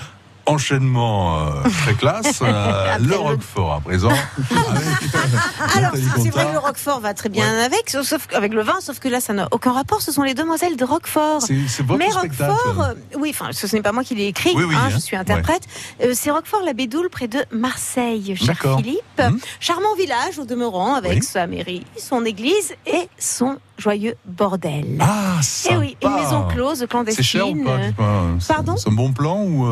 enchaînement euh, très classe. *laughs* Euh, le Roquefort à présent. *laughs* Alors, Nathalie c'est vrai, le Roquefort va très bien avec, sauf, avec le vin, sauf que là, ça n'a aucun rapport. Ce sont les demoiselles de Roquefort. C'est Mais. Roquefort, euh, oui, enfin, ce n'est pas moi qui l'ai écrit, Oui, oui, hein, hein. je suis interprète. Euh, c'est Roquefort la Bédoule près de Marseille, cher. Philippe. Mhm. Charmant village au demeurant avec Oui. sa mairie, son église et son joyeux bordel. Ah, Eh sympa. oui, une maison close, clandestine. C'est cher ou pas, euh, c'est- Pardon? C'est un bon plan ou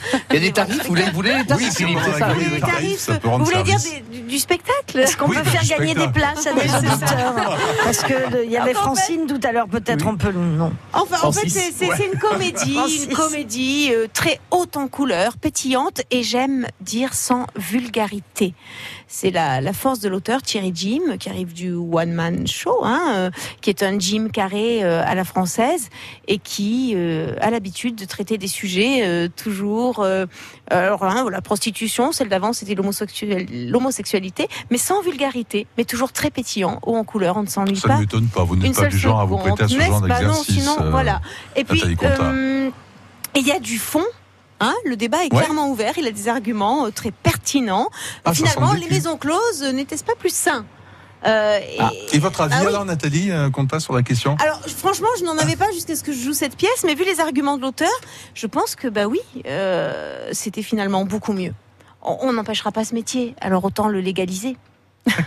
Il y a des tarifs, vous voulez, vous voulez les tarifs, Oui, Philippe, c'est ça Oui, les tarifs, tarifs, ça peut vous voulez dire des- du, du spectacle Est-ce qu'on Oui, peut faire gagner des places à des auditeurs Parce que le- il y avait En fait- Francine tout à l'heure, peut-être on peut le non. Enfin, en fait, Francis. c'est une comédie, Francis. une comédie euh, très haute en couleurs, pétillante et j'aime dire sans vulgarité. C'est la, la force de l'auteur Thierry Jim, qui arrive du One Man Show, hein, euh, qui est un Jim carré euh, à la française et qui euh, a l'habitude de traiter des sujets euh, toujours. Euh, alors, hein, la prostitution, celle d'avant, c'était l'homosexualité, mais sans vulgarité, mais toujours très pétillant, haut en couleurs, on ne s'ennuie Ça pas. ne m'étonne pas. Vous n'êtes pas du genre à vous prêter à ce genre d'exercice. sinon, euh, voilà. Et puis, euh, il y a du fond. Hein, le débat est Ouais. clairement ouvert, il a des arguments très pertinents. Ah, ça Finalement, les maisons closes n'étaient-ce pas plus sains Euh, et- Ah, Et votre avis Ah oui. alors, Nathalie, euh, Contat, sur la question? Alors, franchement, je n'en avais pas jusqu'à ce que je joue cette pièce, mais vu les arguments de l'auteur, je pense que, bah oui, euh, c'était finalement beaucoup mieux. On n'empêchera pas ce métier, alors autant le légaliser.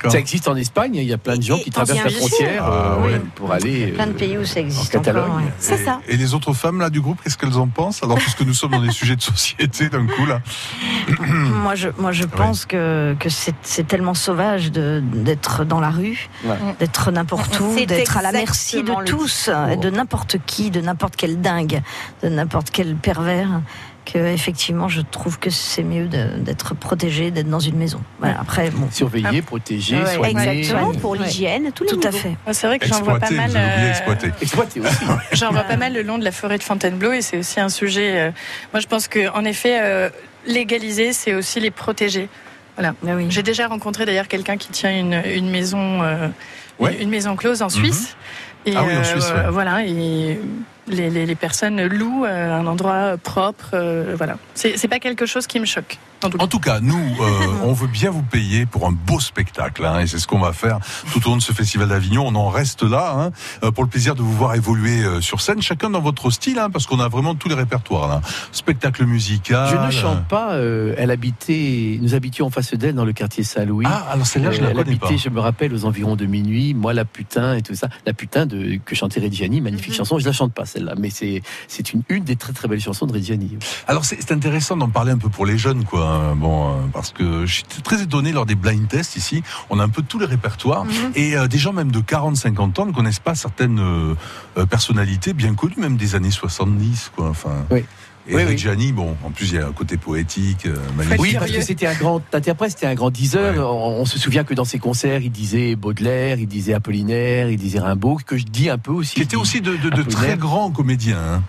Ça existe en Espagne, il y a plein de gens qui traversent la frontière euh, ouais. pour aller Plein de euh, pays où ça en existe encore. Catalogne. ouais. C'est Et- ça. Et les autres femmes là du groupe, qu'est-ce qu'elles en pensent Alors puisque nous sommes dans des sujets de société d'un coup là? *clears throat* Moi, je, moi, je pense que, que c'est c'est tellement sauvage de- d'être dans la rue, Ouais. d'être n'importe où, C'est d'être à la merci de tous, de n'importe qui, de n'importe quel dingue, de n'importe quel pervers. Que effectivement, je trouve que c'est mieux d'être protégé, d'être dans une maison. Voilà. Après, bon, surveillés, protégés, Ouais, soignés. Exactement, pour l'hygiène, tout à fait. C'est vrai que j'en vois pas mal. euh, exploité. Exploités aussi. *laughs* J'en vois pas mal le long de la forêt de Fontainebleau et c'est aussi un sujet. euh, moi, je pense que en effet, euh, légaliser, c'est aussi les protéger. Voilà. Ah oui. J'ai déjà rencontré d'ailleurs quelqu'un qui tient une, une maison, euh, Ouais. une maison close en Suisse. Et Ah oui, en euh, Suisse, ouais. voilà, et les, les- personnes louent euh, un endroit propre. euh, voilà, c'est pas quelque chose qui me choque. En tout cas. En tout cas, nous, euh, *laughs* on veut bien vous payer pour un beau spectacle, hein, et c'est ce qu'on va faire tout au long de ce festival d'Avignon. On en reste là, hein, euh, pour le plaisir de vous voir évoluer euh, sur scène, chacun dans votre style, hein, parce qu'on a vraiment tous les répertoires là. Spectacle musical. Je ne chante pas. euh, elle habitait, nous habitions en face d'elle dans le quartier Saint-Louis. Ah, alors celle-là, je la elle connais pas. habitait, je me rappelle, aux environs de minuit. Moi, la putain et tout ça. La putain de que chantait Reggiani, magnifique Mhm. chanson. Je la chante pas celle-là, mais c'est c'est une une des très très belles chansons de Reggiani. Alors c'est intéressant d'en parler un peu pour les jeunes, quoi. Hein. Bon, euh, parce que je suis très étonné lors des blind tests ici. On a un peu tous les répertoires Mhm. et euh, des gens même de 40-50 ans ne connaissent pas certaines euh, personnalités bien connues, même des années 70, quoi. Enfin. Oui. Et Oui, bon, en plus il y a un côté poétique, euh, magnifique. Oui, parce que c'était un grand interprète, c'était un grand diseur. On, on se souvient que dans ses concerts, il disait Baudelaire, il disait Apollinaire, il disait Rimbaud, que je dis un peu aussi. Qui était aussi de, de- de très grands comédiens. hein.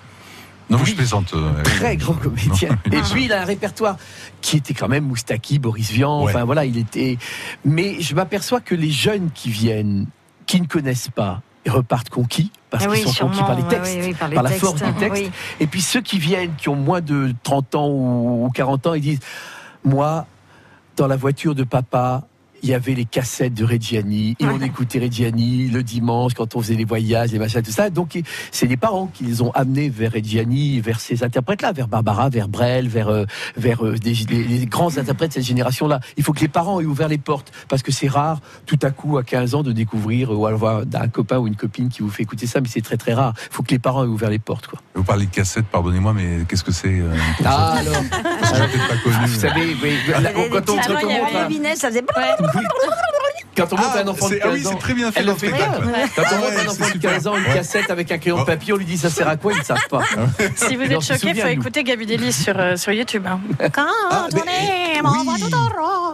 Non, mais je plaisante. euh, très grand comédien. Non, Et puis il a un répertoire qui était quand même Moustaki, Boris Vian. Ouais. Enfin voilà, il était. Mais je m'aperçois que les jeunes qui viennent, qui ne connaissent pas, repartent conquis parce Ah qu'ils oui, sont conquis par les textes, oui, oui, par les la force du texte. oui. Et puis ceux qui viennent, qui ont moins de 30 ans ou ou 40 ans, ils disent Moi, dans la voiture de papa, il y avait les cassettes de Reggiani et on écoutait Reggiani le dimanche quand on faisait les voyages, les machins, tout ça. Donc c'est les parents qui les ont amenés vers Reggiani, vers ces interprètes-là, vers Barbara, vers Brel, vers euh, vers euh, des- les, les grands interprètes de cette génération-là. Il faut que les parents aient ouvert les portes parce que c'est rare tout à coup à 15 ans de découvrir euh, ou avoir un copain ou une copine qui vous fait écouter ça, mais c'est très très rare. Il faut que les parents aient ouvert les portes, quoi. Vous parlez de cassette, pardonnez-moi, mais qu'est-ce que c'est euh, Ah, *laughs* alors. Peut-être pas connu. Vous savez, oui, des quand on, quand on à un- robinet, ça faisait. 何? *laughs* quand on montre Ah, un enfant de c'est- ah oui, 15 ans, c'est très bien fait elle le fait. Quand on Ah ouais, un enfant de super. 15 ans une Ouais. cassette avec un crayon de papier, on lui dit ça sert à quoi Ils ne savent pas. Si vous êtes choqué, il faut écouter Gabi Delis sur, euh, sur YouTube. hein. Quand Ah, on est, on voit tout en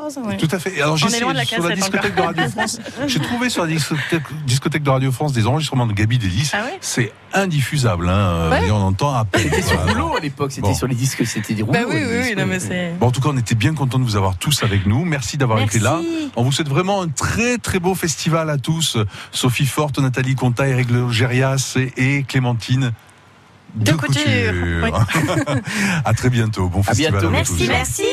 rose. Oui. Tout à fait. Alors j'ai On est essayé loin de la sur la cassette discothèque de Radio France. J'ai trouvé sur la discothèque, discothèque de Radio France des enregistrements de Gabi Delis. Ah C'est indiffusable. Hein. Ouais. Et on entend à peine. C'était sur rouleau à l'époque, c'était Bon. sur les disques, c'était des rouleaux. Bah oui, oui, non, mais. Bon, en tout cas, on était bien content de vous avoir tous avec nous. Merci d'avoir été là. On vous souhaite vraiment un très très beau festival à tous. Sophie Forte, Nathalie Conta, Eric Gérias et, et Clémentine. De couture, oui. *laughs* à très bientôt. Bon À festival bientôt. à vous Merci, tous. merci.